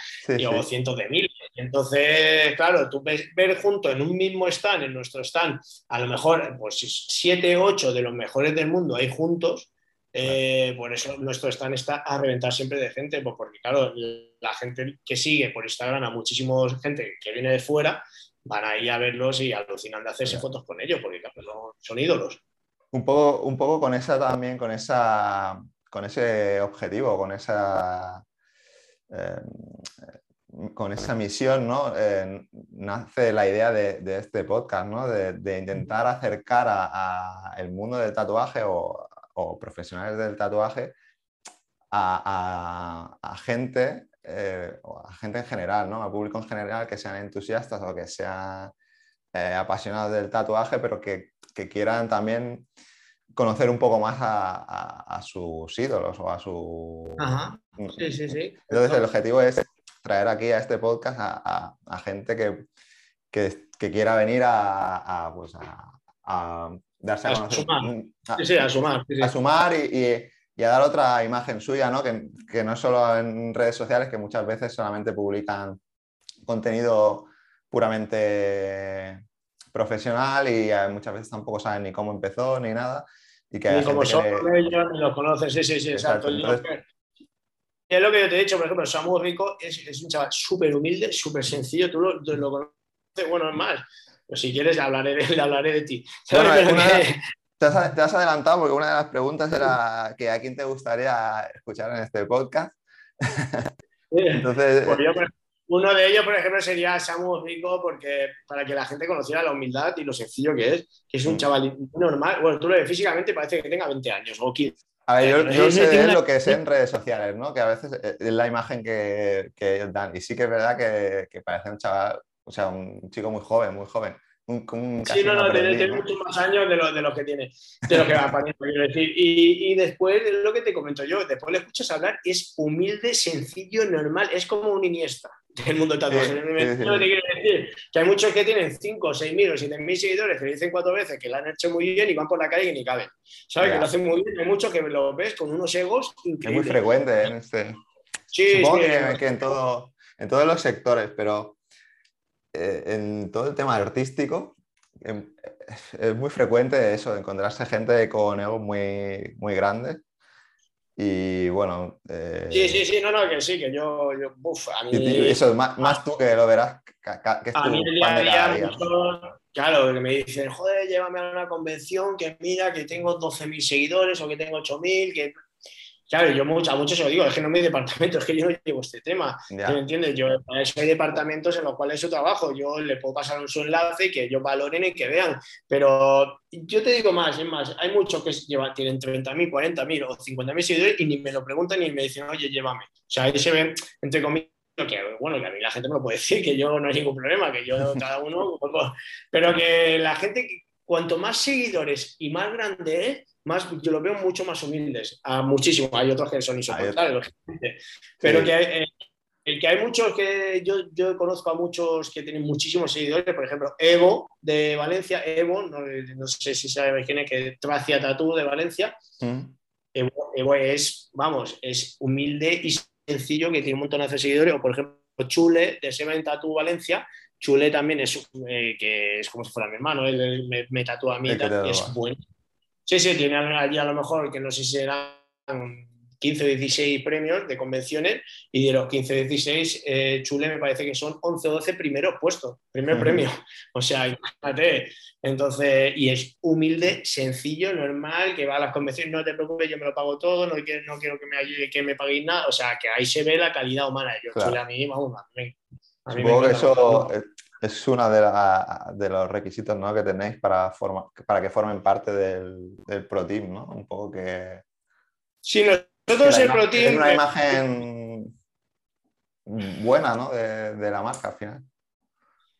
o cientos de miles. Entonces, claro, tú ves ver junto en un mismo stand, en nuestro stand, a lo mejor, pues siete, ocho de los mejores del mundo ahí juntos, eh, por eso nuestro stand está a reventar siempre de gente, pues porque claro, la gente que sigue por Instagram a muchísima gente que viene de fuera, van ahí a verlos y alucinan de hacerse fotos con ellos, porque son ídolos. Un poco, un poco con esa también, con esa con ese objetivo, con esa eh, con esa misión, ¿no? Eh, nace la idea de, este podcast, ¿no? De, intentar acercar a, el mundo del tatuaje o, profesionales del tatuaje a, gente eh, a gente en general, ¿no? A público en general que sean entusiastas o que sean apasionados del tatuaje, pero que, que quieran también conocer un poco más a, sus ídolos o a su... Ajá. Sí, sí, sí. Entonces el objetivo es traer aquí a este podcast a, gente que, que, quiera venir a, pues darse a, conocer. Sumar. sí, sí, a sumar. A sumar y, y, a dar otra imagen suya, ¿no? Que, que no solo en redes sociales, que muchas veces solamente publican contenido puramente profesional y eh, muchas veces tampoco saben ni cómo empezó ni nada. Y que ni como son ellos, ni los conocen, sí, sí, sí, exacto. Y es lo que yo te he dicho, por ejemplo, Samu Rico es, es un chaval súper humilde, súper sencillo, tú lo, lo, conoces, bueno, es más, pero si quieres hablaré de, hablaré de ti. Bueno, te, has, te, has, adelantado porque una de las preguntas era que a quién te gustaría escuchar en este podcast. Entonces, pues yo, uno de ellos, por ejemplo, sería Samu Rico, porque para que la gente conociera la humildad y lo sencillo que es, que es un mm. chaval normal. Bueno, tú lo ves físicamente parece que tenga 20 años o 15. A ver, yo, sé de lo que sé en redes sociales, ¿no? Que a veces eh, es la imagen que, que dan. Y sí que es verdad que, que parece un chaval, o sea, un chico muy joven, muy joven sí, no, no, tiene, muchos más años de lo, de lo que tiene, de lo que va quiero decir. Y, y, después, lo que te comento yo, después le escuchas hablar, es humilde, sencillo, normal, es como un Iniesta del mundo del tatuaje. decir que hay muchos que tienen 5, 6 mil o 7 mil seguidores que dicen cuatro veces que lo han hecho muy bien y van por la calle y ni caben. ¿Sabes? Que lo hacen muy bien. Hay muchos que lo ves con unos egos increíbles. Es muy frecuente en este. Sí, Supongo que, que en, todo, en todos los sectores, pero eh, en todo el tema artístico em, es muy frecuente eso, encontrarse gente con egos muy, muy grandes. Y bueno. Eh, sí, sí, sí, no, no, que sí, que yo. yo a mí, eso, más, más, tú que lo verás. Que, a mí el día a día, claro, que me dicen, joder, llévame a una convención que mira que tengo 12.000 seguidores o que tengo 8.000, que Claro, yo mucho, a muchos se lo digo, es que no mi departamento, es que yo no llevo este tema. ¿Me entiendes? Yo hay departamentos en los cuales yo trabajo, yo le puedo pasar un su enlace y que ellos valoren y que vean. Pero yo te digo más, es más, hay muchos que llevan, tienen 30.000, 40.000 o 50.000 seguidores y ni me lo preguntan ni me dicen, oye, llévame. O sea, ahí se ven, entre comillas, que bueno, que a mí la gente me lo puede decir, que yo no hay ningún problema, que yo cada uno, pero que la gente, cuanto más seguidores y más grande es, más, yo lo veo mucho más humildes, a muchísimo. Hay otros que son insoportables, Pero que eh, el que hay muchos que yo, yo, conozco a muchos que tienen muchísimos seguidores, por ejemplo, Evo de Valencia, Evo, no, sé si sabes quién es, que Tracia Tatú de Valencia. Mm. Evo, es, vamos, es humilde y sencillo, que tiene un montón de seguidores, o por ejemplo, Chule de Seven Tatú Valencia. Chule también es, eh, que es como si fuera mi hermano, él me, tatúa a mí, es bueno Sí, sí, tiene allí a lo mejor, que no sé si eran 15 o 16 premios de convenciones y de los 15 o 16, eh, Chule me parece que son 11 o 12 primeros puestos, primer premio. O sea, imagínate. Entonces, y es humilde, sencillo, normal, que va a las convenciones, no te preocupes, yo me lo pago todo, no quiero, no quiero que me ayude, que me paguéis nada. O sea, que ahí se ve la calidad humana. Yo, Chule, a mí, vamos, a mí, a mí Supongo que eso, es uno de, los requisitos ¿no? que tenéis para, para que formen parte del, del, Pro Team, ¿no? Un poco que... Sí, nosotros el Pro Team... Es una imagen buena ¿no? de, de, la marca al final.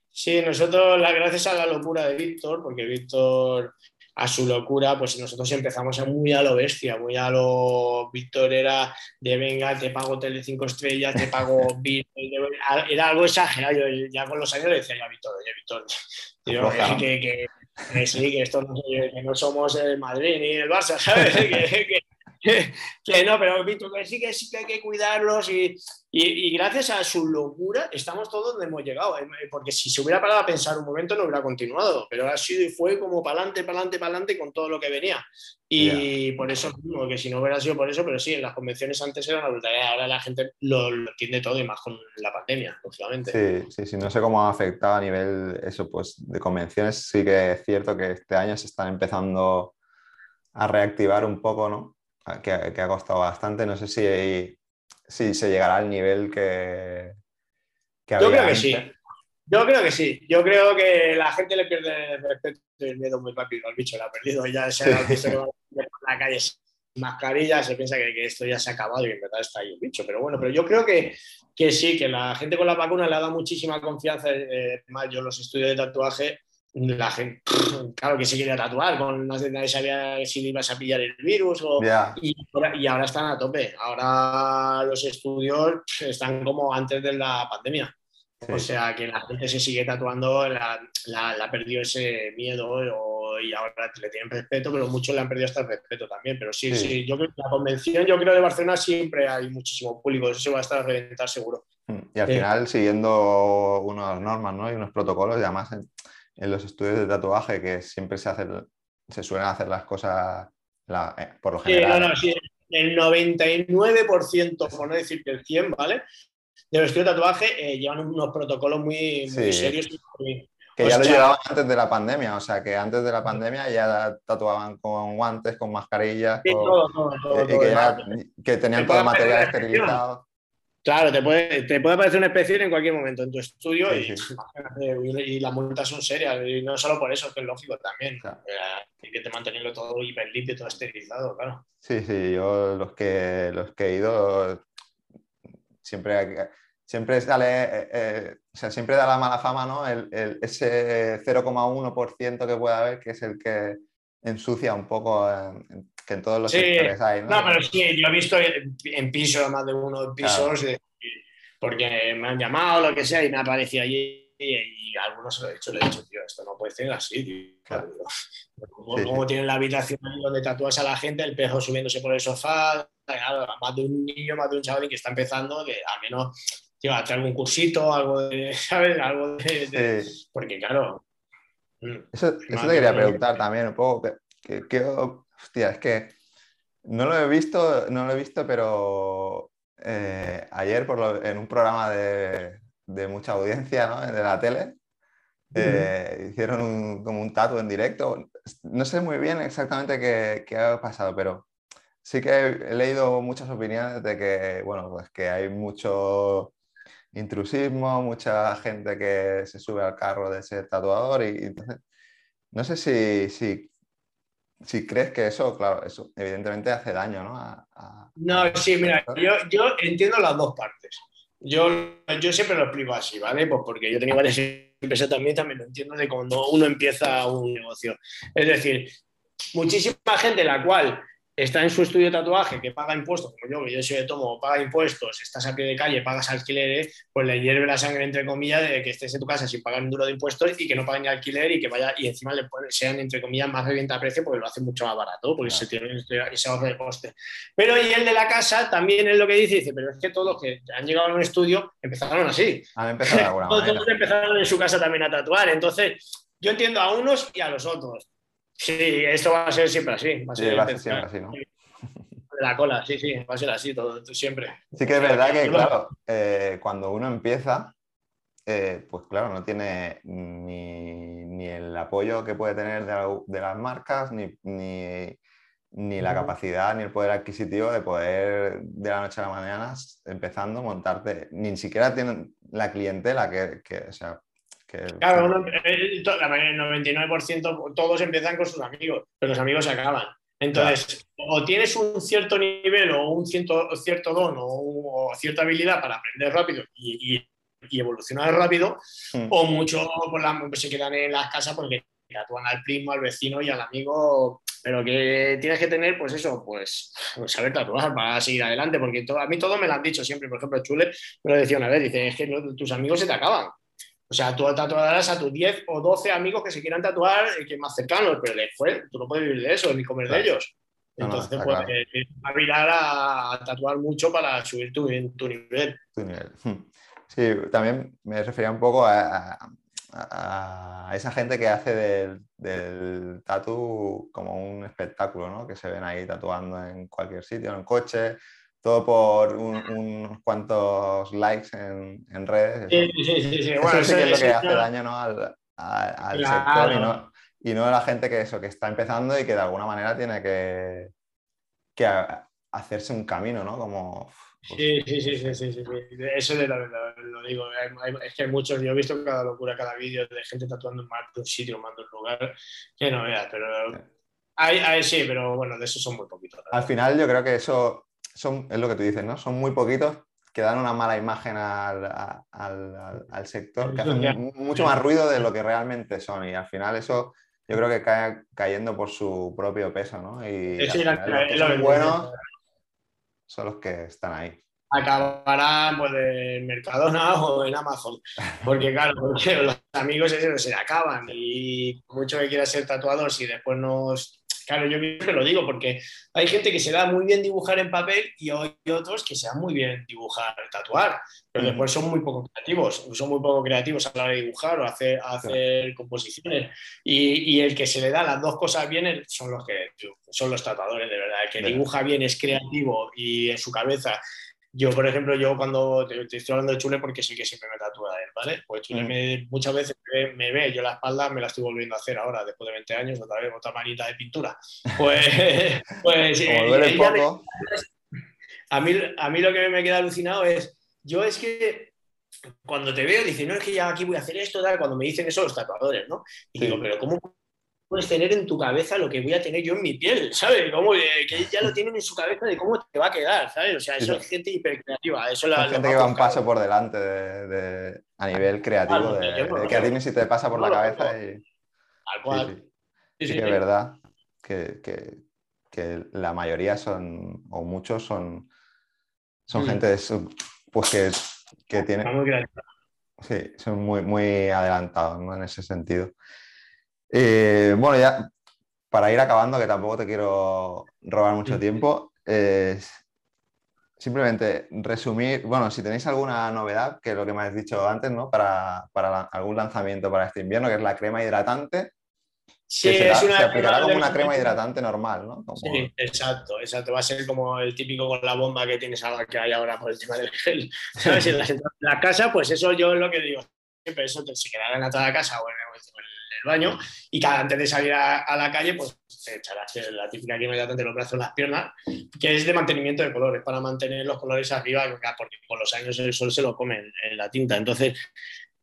Sí, nosotros, gracias a la locura de Víctor, porque Víctor a su locura, pues nosotros empezamos a muy a lo bestia, muy a lo Víctor era de venga, te pago tele cinco estrellas, te pago era algo exagerado. Yo ya con los años le decía a Víctor, oye Víctor, que, que, sí, que esto no, que no somos el Madrid ni el Barça, ¿sabes? que, que, no, pero Víctor, que sí, que sí que hay que cuidarlos y, y, gracias a su locura estamos todos donde hemos llegado, eh, porque si se hubiera parado a pensar un momento no hubiera continuado, pero ha sido y fue como para adelante, para adelante, para adelante con todo lo que venía. Y por eso, que si no hubiera sido por eso, pero sí, en las convenciones antes era una brutalidad, ahora la gente lo, entiende todo y más con la pandemia, lógicamente. Sí, sí, sí, no sé cómo ha afectado a nivel eso, pues de convenciones, sí que es cierto que este año se están empezando a reactivar un poco, ¿no? Que, ha costado bastante. No sé si, si se llegará al nivel que, que Yo creo que sí. Yo creo que sí. Yo creo que la gente le pierde el respeto y el miedo muy rápido. El bicho lo ha perdido. Ya se ha visto que por la calle sin mascarilla, se piensa que, esto ya se ha acabado y en verdad está ahí el bicho. Pero bueno, pero yo creo que, que sí, que la gente con la vacuna le ha dado muchísima confianza. Eh, más yo los estudios de tatuaje la gente, claro que se quería tatuar, con nadie sabía si ibas a pillar el virus y, ahora, están a tope. Ahora los estudios están como antes de la pandemia. O sea que la gente se sigue tatuando, la, la, perdió ese miedo y ahora le tienen respeto, pero muchos le han perdido hasta el respeto también. Pero sí, sí, yo creo que la convención, yo creo de Barcelona siempre hay muchísimo público, eso se va a estar a reventar seguro. Mm, y al final siguiendo unas normas ¿no? y unos protocolos, y además en los estudios de tatuaje que siempre se, hacen, se suelen hacer las cosas eh, por lo general. Sí, el 99%, por no decir que el 100, ¿vale? De los estudios de tatuaje eh, llevan unos protocolos muy, serios. que ya lo llevaban antes de la pandemia, o sea que antes de la pandemia ya tatuaban con guantes, con mascarillas, y que, tenían todo material esterilizado. Claro, te puede, te puede aparecer una especie en cualquier momento en tu estudio y, las multas son serias. Y no solo por eso, que es lógico también. Hay que mantenerlo todo hiper limpio, todo esterilizado, claro. Sí, sí, yo los que, los que he ido siempre, siempre sale, eh, eh, o sea, siempre da la mala fama, ¿no? El, ese 0,1% que puede haber, que es el que ensucia un poco que en todos los sectores hay. ¿no? pero sí, yo he visto en, pisos, más de uno de pisos, porque me han llamado, lo que sea, y me ha aparecido allí. Y, algunos se lo he dicho, le he dicho, tío, esto no puede ser así, tío. Como, tienen la habitación donde tatúas a la gente, el pejo subiéndose por el sofá, más de un niño, más de un chaval que está empezando, que al menos tío, hacer algún cursito, algo de, ¿sabes? Algo de, porque claro. Mm, eso, eso te quería preguntar también un poco, que, que, Hostia, es que no lo he visto, no lo he visto, pero eh, ayer por en un programa de, mucha audiencia ¿no? de la tele eh, hicieron como un tatu en directo. No sé muy bien exactamente qué, ha pasado, pero sí que he leído muchas opiniones de que, bueno, pues que hay mucho intrusismo, mucha gente que se sube al carro de ser tatuador y, entonces, no sé si, si, si, crees que eso, claro, eso evidentemente hace daño, ¿no? no, sí, mira, yo, yo, entiendo las dos partes. Yo, yo siempre lo explico así, ¿vale? Pues porque yo tenía varias empresas también, también lo entiendo de cuando uno empieza un negocio. Es decir, muchísima gente la cual está en su estudio de tatuaje, que paga impuestos, como yo, que yo soy de tomo, paga impuestos, estás a pie de calle, pagas alquileres, pues le hierve la sangre, entre comillas, de que estés en tu casa sin pagar un duro de impuestos y que no paguen ni alquiler y que vaya, y encima le sean, entre comillas, más de venta a precio porque lo hacen mucho más barato, porque se tiene ese ahorro de coste. Pero y el de la casa también es lo que dice, dice, pero es que todos los que han llegado a un estudio empezaron así. Han empezado de alguna manera. Todos empezaron en su casa también a tatuar, entonces yo entiendo a unos y a los otros. Sí, esto va a ser siempre así. Va a ser, siempre así, ¿no? De la cola, sí, sí, va a ser así todo, siempre. Sí que es verdad que, claro, eh, cuando uno empieza, eh, pues claro, no tiene ni, el apoyo que puede tener de, las marcas, ni, ni, la capacidad, ni el poder adquisitivo de poder de la noche a la mañana, empezando, montarte, ni siquiera tienen la clientela que, que o sea, claro, el 99% todos empiezan con sus amigos, pero los amigos se acaban. Entonces, o tienes un cierto nivel o un cierto, cierto don o, cierta habilidad para aprender rápido y, evolucionar rápido, hmm. o muchos pues, se quedan en las casas porque tatúan al primo, al vecino y al amigo, pero que tienes que tener, pues eso, pues, pues saber tatuar para seguir adelante, porque a mí todo me lo han dicho siempre, por ejemplo, Chule me lo decía una vez, dice, es que tus amigos se te acaban. O sea, tú tatuarás a tus 10 o 12 amigos que se quieran tatuar, eh, que más cercanos, pero después tú no puedes vivir de eso, ni comer de ellos. Entonces, pues, eh, a mirar a tatuar mucho para subir tu, tu nivel. Tu nivel. Sí, también me refería un poco a, esa gente que hace del, del tatu como un espectáculo, ¿no? Que se ven ahí tatuando en cualquier sitio, en coche, todo por unos cuantos likes en, en redes. Sí, sí, sí. sí. Bueno, eso sí que es lo que hace daño ¿no? al, al sector y no, y no a la gente que, eso, que está empezando y que de alguna manera tiene que, que hacerse un camino, ¿no? Como... Pues sí, sí, sí, sí, sí, sí, Eso de lo, lo, digo. es que hay muchos, yo he visto cada locura, cada vídeo de gente tatuando en más de un sitio, más de un lugar, que no veas, pero... Hay, hay, sí, pero bueno, de eso son muy poquitos. Al final yo creo que eso son, es lo que tú dices, ¿no? Son muy poquitos que dan una mala imagen al, al, sector, que hacen mucho más ruido de lo que realmente son y al final eso yo creo que cae cayendo por su propio peso, ¿no? Y los que son buenos son los que están ahí. Acabarán pues, en Mercadona o en Amazon, porque claro, los amigos esos se acaban y mucho que quiera ser tatuador si después nos Claro, yo siempre lo digo porque hay gente que se da muy bien dibujar en papel y hay otros que se dan muy bien dibujar, tatuar, pero después son muy poco creativos, son muy poco creativos a la hora de dibujar o hacer, hacer composiciones. Y, el que se le da las dos cosas bien son los que son los tatuadores, de verdad. El que dibuja bien es creativo y en su cabeza yo, por ejemplo, yo cuando te, estoy hablando de Chule porque sí que siempre me tatúa él, ¿vale? Pues Chule mm. muchas veces me ve, yo la espalda me la estoy volviendo a hacer ahora, después de 20 años, otra vez, otra manita de pintura. Pues, pues eh, poco. a, mí, a mí lo que me queda alucinado es, yo es que cuando te veo, dice, no, es que ya aquí voy a hacer esto, tal, cuando me dicen eso los tatuadores, ¿no? Y digo, pero ¿cómo puedes tener en tu cabeza lo que voy a tener yo en mi piel, ¿sabes? Como que ya lo tienen en su cabeza de cómo te va a quedar, ¿sabes? O sea, eso es gente hipercreativa. Eso la, gente que va un paso por delante de, a nivel creativo, de, que a ti ni si te pasa por la cabeza y... Al cual. Sí, que es verdad que, que, que, la mayoría son, o muchos son, son mm. gente pues que, que tienen... Sí, son muy, muy adelantados ¿no? en ese sentido. Eh, bueno, ya para ir acabando, que tampoco te quiero robar mucho tiempo, simplemente resumir, bueno, si tenéis alguna novedad, que es lo que me has dicho antes, ¿no? Para, algún lanzamiento para este invierno, que es la crema hidratante. Sí, es una se aplicará como una crema hidratante normal, ¿no? Sí, exacto, exacto. Va a ser como el típico con la bomba que tienes ahora, que hay ahora por el tema del gel. ¿Sabes? En la, casa, pues eso yo es lo que digo. Siempre eso se quedará en la toda casa o en, el baño y cada antes de salir a, la calle, pues se echará la típica que inmediatamente los brazos, las piernas, que es de mantenimiento de colores, para mantener los colores arriba, porque con los años el sol se lo come en la tinta. Entonces,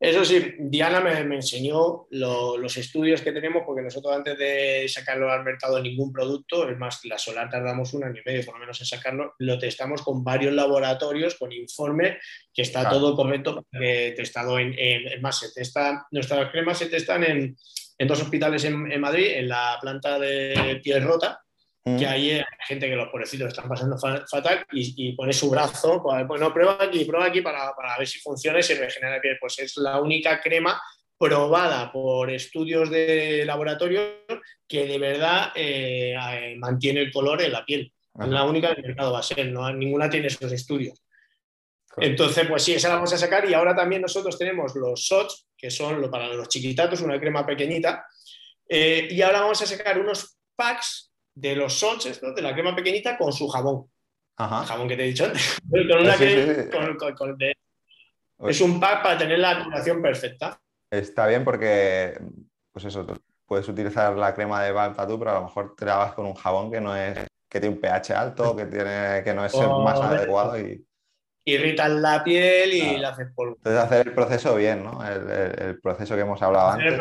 eso sí, Diana me, enseñó los estudios que tenemos, porque nosotros antes de sacarlo al mercado ningún producto, es más, la solar tardamos un año y medio por lo menos en sacarlo, lo testamos con varios laboratorios, con informe, que está todo correcto, testado en, en, más, se testa, nuestras cremas se testan en, dos hospitales en, en Madrid, en la planta de piel rota, que hay eh, gente que los pobrecitos están pasando fatal y, pone su brazo, pues, no, prueba aquí, prueba aquí para, para, ver si funciona y se regenera bien. Pues es la única crema probada por estudios de laboratorio que de verdad eh, eh, mantiene el color en la piel. Es la única del mercado va a ser, no, ninguna tiene esos estudios. Entonces, pues sí, esa la vamos a sacar y ahora también nosotros tenemos los shots, que son para los chiquitatos, una crema pequeñita, y ahora vamos a sacar unos packs de los shots de la crema pequeñita con su jabón. El jabón que te he dicho antes. Es un pack para tener la acumulación perfecta. Está bien porque, pues eso, puedes utilizar la crema de tú, pero a lo mejor vas con un jabón que no es que tiene un pH alto, que, tiene, que no es más adecuado y irritan la piel y la haces polvo. Entonces hacer el proceso bien, ¿no? El, proceso que hemos hablado antes.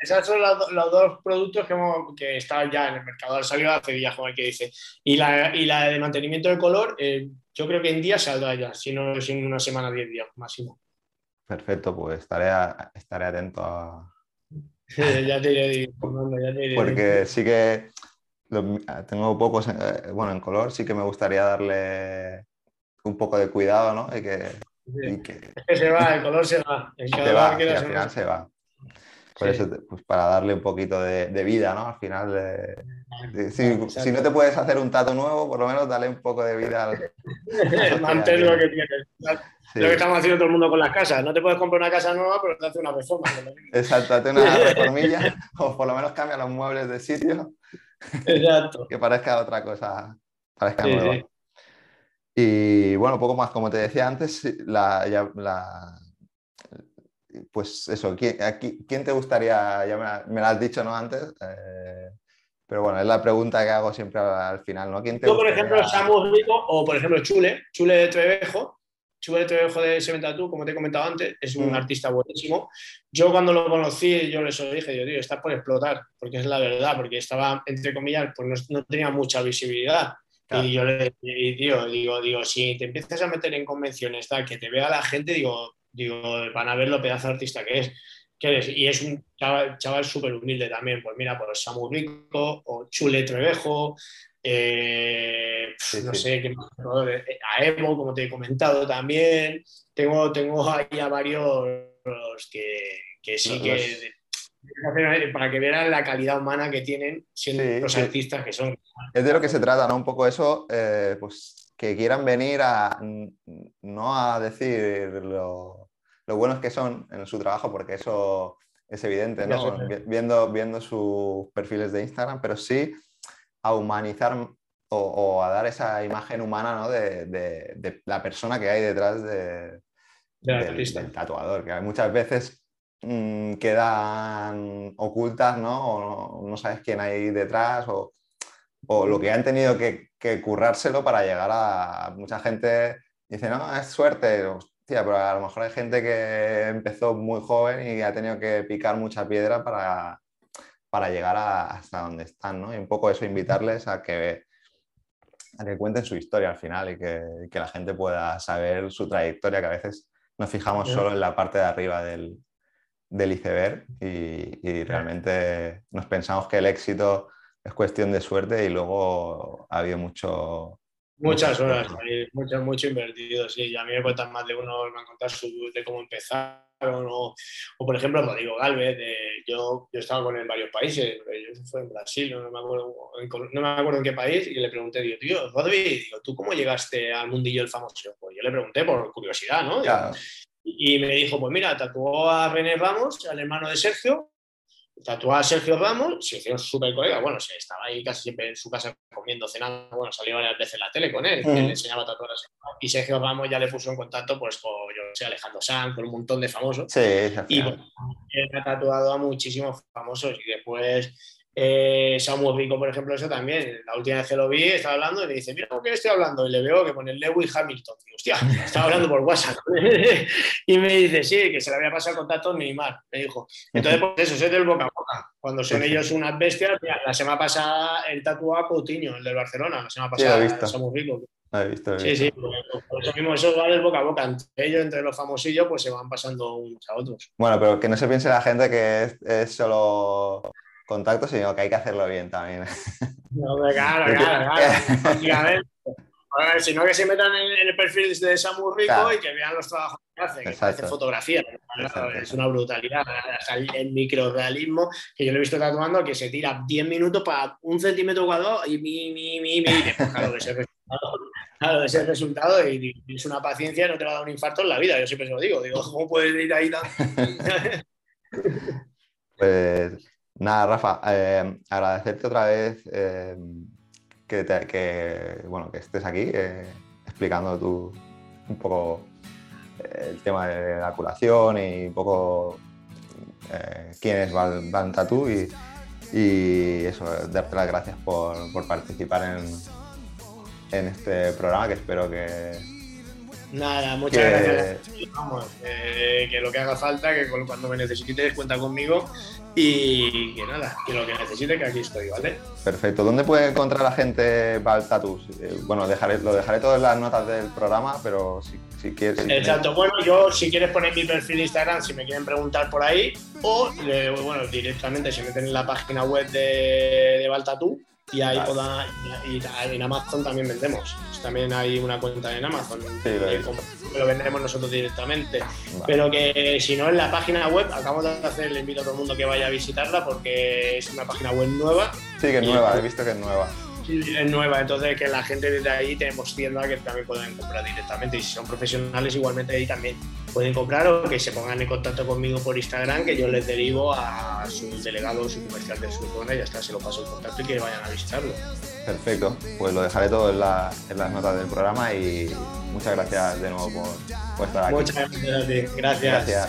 Esos son los, dos productos que, hemos, que están ya en el mercado. Han salido hace días, como que dice. Y la, y la de mantenimiento del color, eh, yo creo que en día saldrá ya, si no en una semana, diez días máximo. Perfecto, pues estaré, estaré atento a... ya te iré ya te Porque sí que tengo pocos, eh, bueno, en color sí que me gustaría darle un poco de cuidado, ¿no? Y que, Es que se va, el color se va. El se va, al final se va. Por eso, pues para darle un poquito de, vida, ¿no? Al final, si, no te puedes hacer un tato nuevo, por lo menos dale un poco de vida al. Mantén lo que tienes. Lo que estamos haciendo todo el mundo con las casas. No te puedes comprar una casa nueva, pero te hace una reforma. Exacto, hazte una reformilla o por lo menos cambia los muebles de sitio. Exacto. que parezca otra cosa, parezca nueva. Y bueno, poco más, como te decía antes, la, pues eso, ¿quién, ¿quién, te gustaría? Ya me, lo has dicho, ¿no? Antes, eh, pero bueno, es la pregunta que hago siempre al, final, ¿no? ¿Quién te Yo, por ejemplo, Samu Rico o, por ejemplo, Chule, Chule de Trevejo, Chule de Trevejo de Sementatú, como te he comentado antes, es un mm. artista buenísimo. Yo cuando lo conocí, yo les dije, yo, tío, estás por explotar, porque es la verdad, porque estaba, entre comillas, pues no tenía mucha visibilidad y yo le digo, digo, digo, si te empiezas a meter en convenciones, tal, que te vea la gente, digo, digo, van a ver lo pedazo de artista que es. Que Y es un chaval súper humilde también. Pues mira, pues Samu Rico o Chule Trevejo, eh, no sé, qué más, a Evo, como te he comentado también. Tengo, tengo ahí a varios que, que sí que para que vean la calidad humana que tienen siendo los artistas que son. Es de lo que se trata, ¿no? Un poco eso, eh, pues que quieran venir a no a decir lo, lo, buenos que son en su trabajo, porque eso es evidente, ¿no? Viendo, viendo sus perfiles de Instagram, pero sí a humanizar o, a dar esa imagen humana ¿no? de, de, la persona que hay detrás de, del, del, tatuador, que muchas veces Mm, quedan ocultas, ¿no? O no, sabes quién hay detrás o, lo que han tenido que, currárselo para llegar a mucha gente. Dice, no, es suerte. Hostia, pero a lo mejor hay gente que empezó muy joven y ha tenido que picar mucha piedra para, para llegar hasta donde están, ¿no? Y un poco eso, invitarles a que, a que cuenten su historia al final y que, que la gente pueda saber su trayectoria, que a veces nos fijamos solo en la parte de arriba del, del iceberg y, realmente nos pensamos que el éxito es cuestión de suerte y luego ha habido mucho... Muchas horas, mucho, mucho invertido, sí. A mí me cuentan más de uno, me han contado su, de cómo empezaron. O, por ejemplo, Rodrigo Galvez, yo, yo estaba con él en varios países. Yo fue en Brasil, no me, acuerdo, en, no me acuerdo en qué país, y le pregunté, digo, tío, Rodrigo, ¿tú cómo llegaste al mundillo del famoso? Pues yo le pregunté por curiosidad, ¿no? Y me dijo, pues mira, tatuó a René Ramos, al hermano de Sergio, tatuó a Sergio Ramos, se hicieron súper colega, bueno, se estaba ahí casi siempre en su casa comiendo, cenando, bueno, salió varias veces en la tele con él, le enseñaba a tatuar a Sergio. Y Sergio Ramos ya le puso en contacto, pues, con, yo sé, Alejandro Sanz, con un montón de famosos. Sí, y, ha tatuado a muchísimos famosos y después eh, Samuel Rico, por ejemplo, eso también. La última vez que lo vi, estaba hablando y me dice, mira, ¿con qué estoy hablando? Y le veo que pone Lewis Hamilton. Y, hostia, estaba hablando por WhatsApp. y me dice, sí, que se le había pasado el contacto Neymar, me dijo. Entonces, pues eso, es del boca a boca. Cuando son ellos unas bestias, la semana pasada el tatuado a Coutinho, el del Barcelona, la semana pasada Samuel Rico. He visto, Sí, sí, por eso mismo eso va del boca a boca. Entre ellos, entre los famosillos, pues se van pasando unos a otros. Bueno, pero que no se piense la gente que es solo contacto, sino que hay que hacerlo bien también. No, claro, claro, claro. sino que se metan en, el perfil de Samu Rico y que vean los trabajos que hace, que hace fotografía. Es una brutalidad. el microrealismo que yo lo he visto tatuando que se tira 10 minutos para un centímetro cuadrado y mi, mi, mi, mi. Claro, ese resultado, claro, ese resultado y, es una paciencia, no te va a dar un infarto en la vida. Yo siempre se lo digo. Digo, ¿cómo puedes ir ahí tan.? pues Nada, Rafa, eh, agradecerte otra vez eh, que, bueno, que estés aquí eh, explicando tu, un poco el tema de la curación y un poco quién es Val, Van y, y, eso, darte las gracias por, participar en, en este programa que espero que, Nada, muchas gracias. Vamos, que lo que haga falta, que cuando me necesites cuenta conmigo y que nada, que lo que necesite, que aquí estoy, ¿vale? Perfecto. ¿Dónde puede encontrar la gente Baltatus? Eh, bueno, dejaré, lo dejaré todo en las notas del programa, pero si, si quieres... Exacto. Bueno, yo si quieres poner mi perfil de Instagram, si me quieren preguntar por ahí, o bueno, directamente se meten en la página web de, de Baltatú y ahí y en Amazon también vendemos. También hay una cuenta en Amazon. lo, vendremos nosotros directamente. Pero que si no en la página web, acabamos de hacer, le invito a todo el mundo que vaya a visitarla porque es una página web nueva. Sí, que es nueva, he visto que es nueva es nueva, entonces que la gente desde ahí tenemos tienda que también pueden comprar directamente y si son profesionales igualmente ahí también pueden comprar o que se pongan en contacto conmigo por Instagram que yo les derivo a su delegado o su comercial de su zona y ya está, se lo paso el contacto y que vayan a visitarlo. Perfecto, pues lo dejaré todo en, las notas del programa y muchas gracias de nuevo por, por estar aquí. Muchas gracias a ti, gracias. gracias.